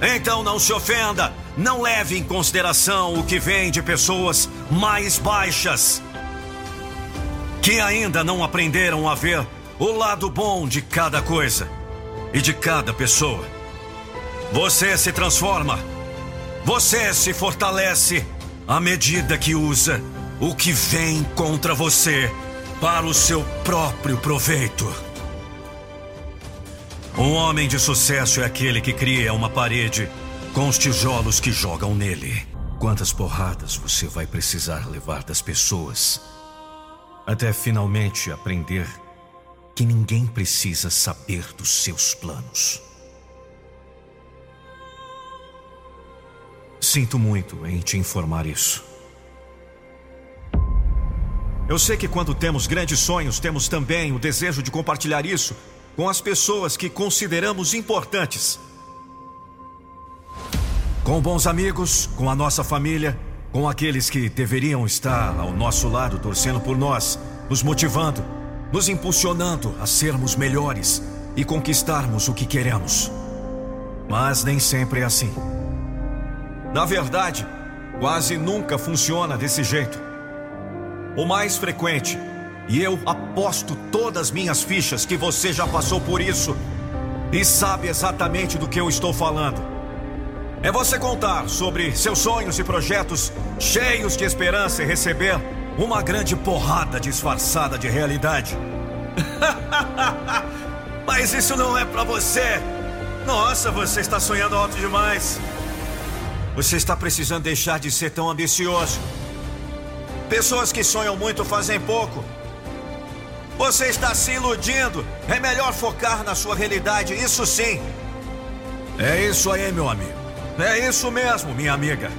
Então não se ofenda. Não leve em consideração o que vem de pessoas mais baixas. Que ainda não aprenderam a ver o lado bom de cada coisa e de cada pessoa. Você se transforma. Você se fortalece à medida que usa o que vem contra você para o seu próprio proveito. Um homem de sucesso é aquele que cria uma parede com os tijolos que jogam nele. Quantas porradas você vai precisar levar das pessoas até finalmente aprender que ninguém precisa saber dos seus planos? Sinto muito em te informar isso. Eu sei que quando temos grandes sonhos, temos também o desejo de compartilhar isso com as pessoas que consideramos importantes. Com bons amigos, com a nossa família, com aqueles que deveriam estar ao nosso lado torcendo por nós, nos motivando, nos impulsionando a sermos melhores e conquistarmos o que queremos. Mas nem sempre é assim. Na verdade, quase nunca funciona desse jeito. O mais frequente, e eu aposto todas minhas fichas que você já passou por isso e sabe exatamente do que eu estou falando. É você contar sobre seus sonhos e projetos cheios de esperança e receber uma grande porrada disfarçada de realidade. Mas isso não é para você. Nossa, você está sonhando alto demais. Você está precisando deixar de ser tão ambicioso. Pessoas que sonham muito fazem pouco. Você está se iludindo. É melhor focar na sua realidade, isso sim. É isso aí, meu amigo. É isso mesmo, minha amiga.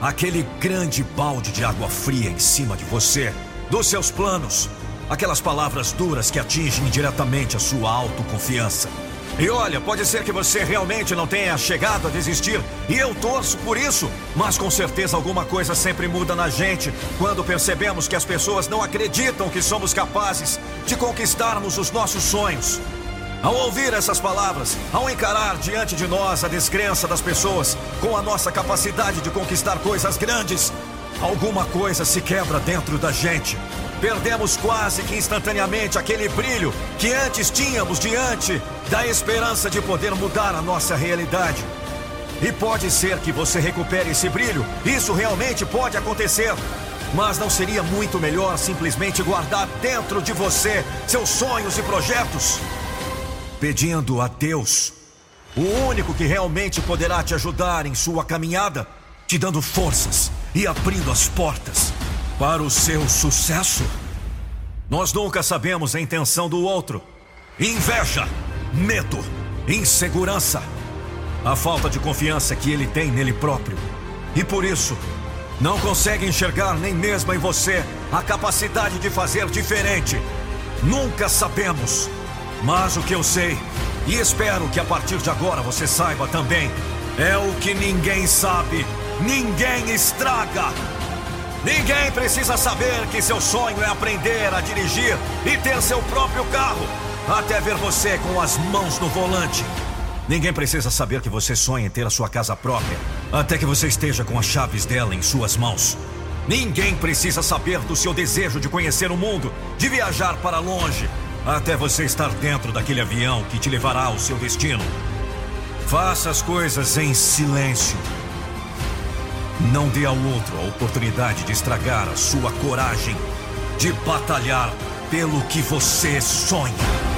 Aquele grande balde de água fria em cima de você, dos seus planos. Aquelas palavras duras que atingem diretamente a sua autoconfiança. E olha, pode ser que você realmente não tenha chegado a desistir, e eu torço por isso, mas com certeza alguma coisa sempre muda na gente quando percebemos que as pessoas não acreditam que somos capazes de conquistarmos os nossos sonhos. Ao ouvir essas palavras, ao encarar diante de nós a descrença das pessoas com a nossa capacidade de conquistar coisas grandes, alguma coisa se quebra dentro da gente. Perdemos quase que instantaneamente aquele brilho que antes tínhamos diante da esperança de poder mudar a nossa realidade. E pode ser que você recupere esse brilho, isso realmente pode acontecer. Mas não seria muito melhor simplesmente guardar dentro de você seus sonhos e projetos? Pedindo a Deus, o único que realmente poderá te ajudar em sua caminhada, te dando forças e abrindo as portas para o seu sucesso. Nós nunca sabemos a intenção do outro. Inveja, medo, insegurança, a falta de confiança que ele tem nele próprio. E por isso, não consegue enxergar nem mesmo em você a capacidade de fazer diferente. Nunca sabemos. Mas o que eu sei, e espero que a partir de agora você saiba também, é o que ninguém sabe, ninguém estraga. Ninguém precisa saber que seu sonho é aprender a dirigir e ter seu próprio carro, até ver você com as mãos no volante. Ninguém precisa saber que você sonha em ter a sua casa própria, até que você esteja com as chaves dela em suas mãos. Ninguém precisa saber do seu desejo de conhecer o mundo, de viajar para longe, até você estar dentro daquele avião que te levará ao seu destino. Faça as coisas em silêncio não dê ao outro a oportunidade de estragar a sua coragem de batalhar pelo que você sonha.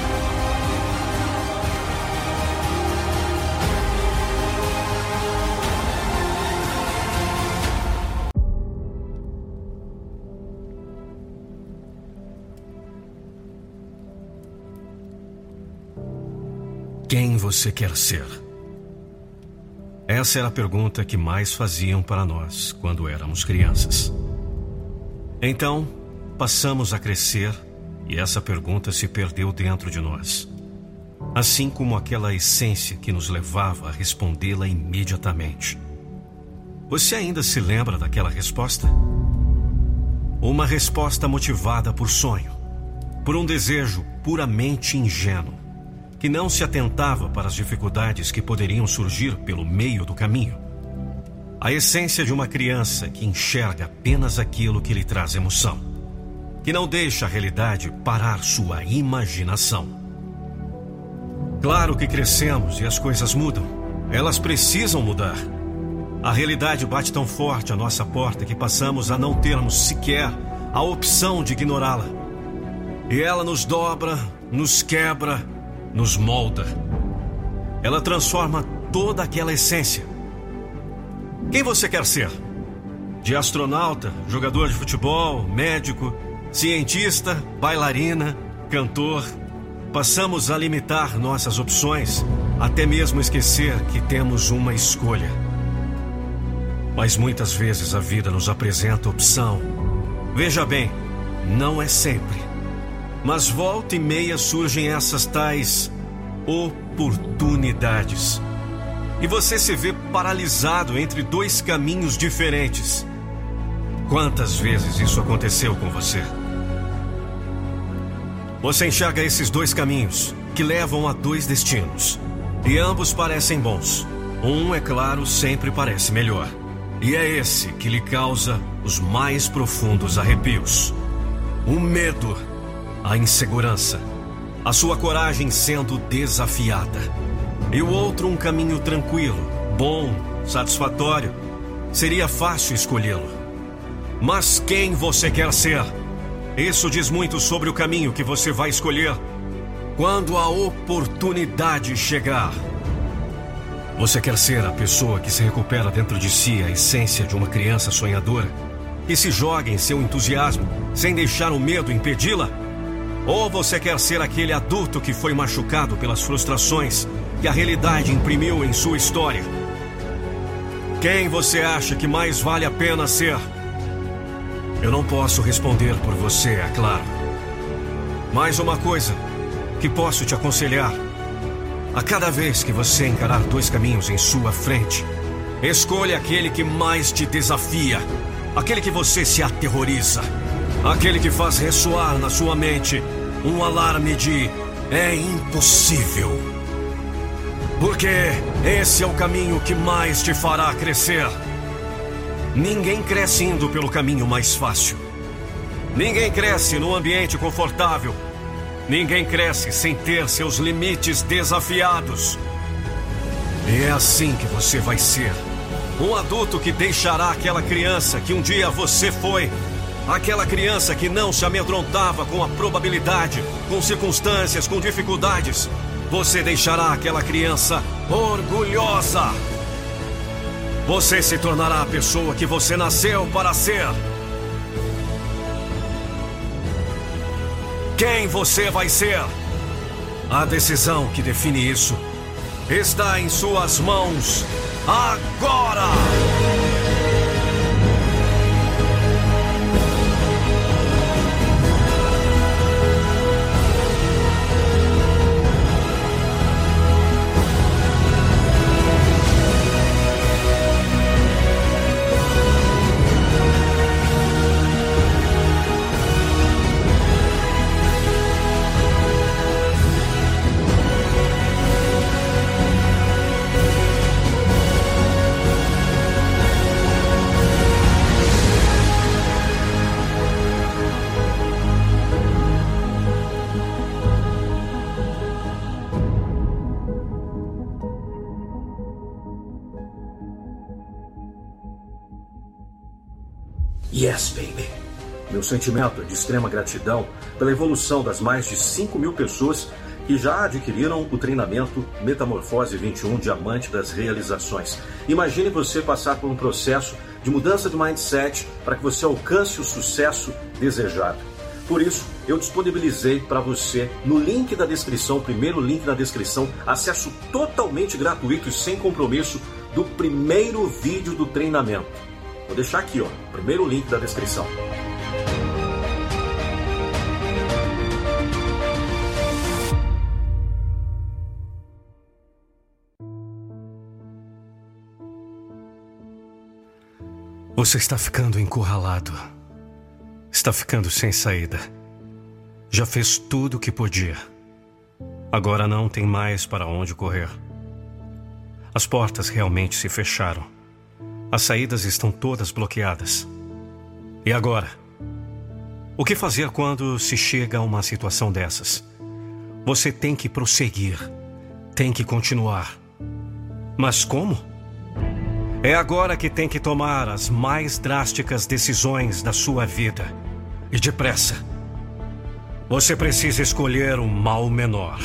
Quem você quer ser? Essa era a pergunta que mais faziam para nós quando éramos crianças. Então, passamos a crescer e essa pergunta se perdeu dentro de nós. Assim como aquela essência que nos levava a respondê-la imediatamente. Você ainda se lembra daquela resposta? Uma resposta motivada por sonho, por um desejo puramente ingênuo que não se atentava para as dificuldades que poderiam surgir pelo meio do caminho. A essência de uma criança que enxerga apenas aquilo que lhe traz emoção, que não deixa a realidade parar sua imaginação. Claro que crescemos e as coisas mudam. Elas precisam mudar. A realidade bate tão forte à nossa porta que passamos a não termos sequer a opção de ignorá-la. E ela nos dobra, nos quebra nos molda. Ela transforma toda aquela essência. Quem você quer ser? De astronauta, jogador de futebol, médico, cientista, bailarina, cantor. Passamos a limitar nossas opções, até mesmo esquecer que temos uma escolha. Mas muitas vezes a vida nos apresenta opção. Veja bem, não é sempre. Mas volta e meia surgem essas tais oportunidades. E você se vê paralisado entre dois caminhos diferentes. Quantas vezes isso aconteceu com você? Você enxerga esses dois caminhos que levam a dois destinos. E ambos parecem bons. Um, é claro, sempre parece melhor. E é esse que lhe causa os mais profundos arrepios. O medo a insegurança, a sua coragem sendo desafiada. E o outro um caminho tranquilo, bom, satisfatório. Seria fácil escolhê-lo. Mas quem você quer ser? Isso diz muito sobre o caminho que você vai escolher quando a oportunidade chegar. Você quer ser a pessoa que se recupera dentro de si a essência de uma criança sonhadora, que se joga em seu entusiasmo sem deixar o medo impedi-la? Ou você quer ser aquele adulto que foi machucado pelas frustrações que a realidade imprimiu em sua história? Quem você acha que mais vale a pena ser? Eu não posso responder por você, é claro. Mais uma coisa que posso te aconselhar: a cada vez que você encarar dois caminhos em sua frente, escolha aquele que mais te desafia, aquele que você se aterroriza. Aquele que faz ressoar na sua mente um alarme de é impossível. Porque esse é o caminho que mais te fará crescer. Ninguém cresce indo pelo caminho mais fácil. Ninguém cresce num ambiente confortável. Ninguém cresce sem ter seus limites desafiados. E é assim que você vai ser. Um adulto que deixará aquela criança que um dia você foi. Aquela criança que não se amedrontava com a probabilidade, com circunstâncias, com dificuldades. Você deixará aquela criança orgulhosa. Você se tornará a pessoa que você nasceu para ser. Quem você vai ser? A decisão que define isso está em suas mãos agora! Meu sentimento de extrema gratidão pela evolução das mais de 5 mil pessoas que já adquiriram o treinamento Metamorfose 21 Diamante das Realizações. Imagine você passar por um processo de mudança de mindset para que você alcance o sucesso desejado. Por isso, eu disponibilizei para você no link da descrição, primeiro link da descrição, acesso totalmente gratuito e sem compromisso do primeiro vídeo do treinamento. Vou deixar aqui, ó, primeiro link da descrição. Você está ficando encurralado. Está ficando sem saída. Já fez tudo o que podia. Agora não tem mais para onde correr. As portas realmente se fecharam. As saídas estão todas bloqueadas. E agora? O que fazer quando se chega a uma situação dessas? Você tem que prosseguir, tem que continuar. Mas como? É agora que tem que tomar as mais drásticas decisões da sua vida. E depressa. Você precisa escolher o mal menor.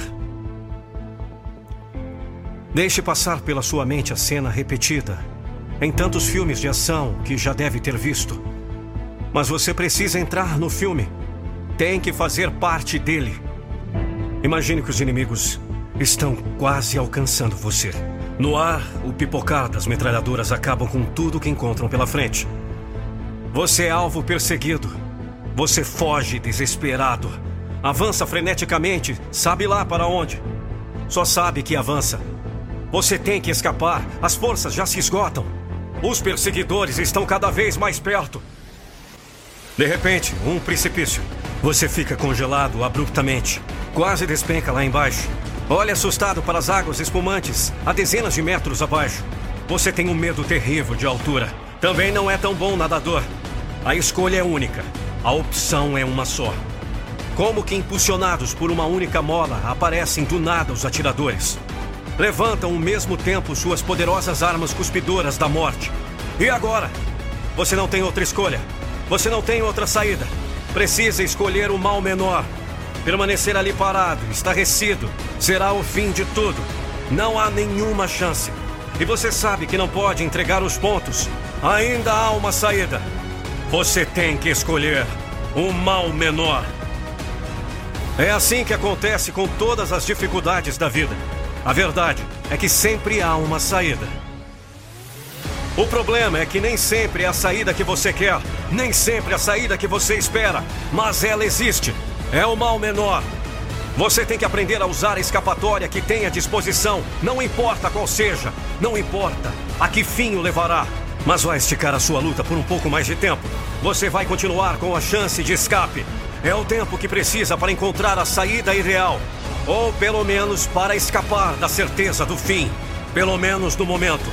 Deixe passar pela sua mente a cena repetida em tantos filmes de ação que já deve ter visto. Mas você precisa entrar no filme. Tem que fazer parte dele. Imagine que os inimigos estão quase alcançando você. No ar, o pipocar das metralhadoras acabam com tudo que encontram pela frente. Você é alvo perseguido. Você foge desesperado. Avança freneticamente, sabe lá para onde. Só sabe que avança. Você tem que escapar. As forças já se esgotam. Os perseguidores estão cada vez mais perto. De repente, um precipício. Você fica congelado abruptamente. Quase despenca lá embaixo. Olha assustado para as águas espumantes, a dezenas de metros abaixo. Você tem um medo terrível de altura. Também não é tão bom nadador. A escolha é única. A opção é uma só. Como que impulsionados por uma única mola aparecem do nada os atiradores levantam ao mesmo tempo suas poderosas armas cuspidoras da morte. E agora? Você não tem outra escolha. Você não tem outra saída. Precisa escolher o mal menor. Permanecer ali parado, estarrecido, será o fim de tudo. Não há nenhuma chance. E você sabe que não pode entregar os pontos. Ainda há uma saída. Você tem que escolher o mal menor. É assim que acontece com todas as dificuldades da vida. A verdade é que sempre há uma saída. O problema é que nem sempre é a saída que você quer, nem sempre é a saída que você espera, mas ela existe. É o mal menor. Você tem que aprender a usar a escapatória que tem à disposição, não importa qual seja, não importa a que fim o levará, mas vai esticar a sua luta por um pouco mais de tempo. Você vai continuar com a chance de escape. É o tempo que precisa para encontrar a saída ideal. Ou pelo menos para escapar da certeza do fim. Pelo menos no momento.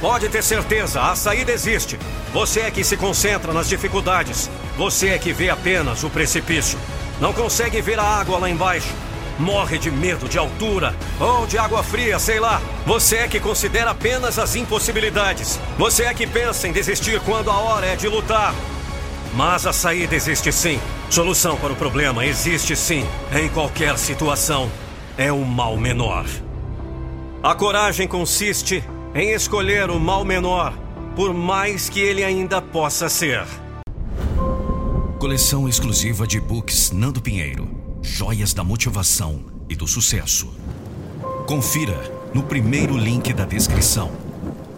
Pode ter certeza, a saída existe. Você é que se concentra nas dificuldades. Você é que vê apenas o precipício. Não consegue ver a água lá embaixo. Morre de medo de altura ou de água fria, sei lá. Você é que considera apenas as impossibilidades. Você é que pensa em desistir quando a hora é de lutar. Mas a saída existe sim. Solução para o problema existe sim. Em qualquer situação. É o mal menor. A coragem consiste em escolher o mal menor, por mais que ele ainda possa ser. Coleção exclusiva de books Nando Pinheiro. Joias da motivação e do sucesso. Confira no primeiro link da descrição.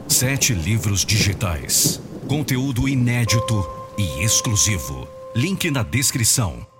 Sete livros digitais. Conteúdo inédito e exclusivo. Link na descrição.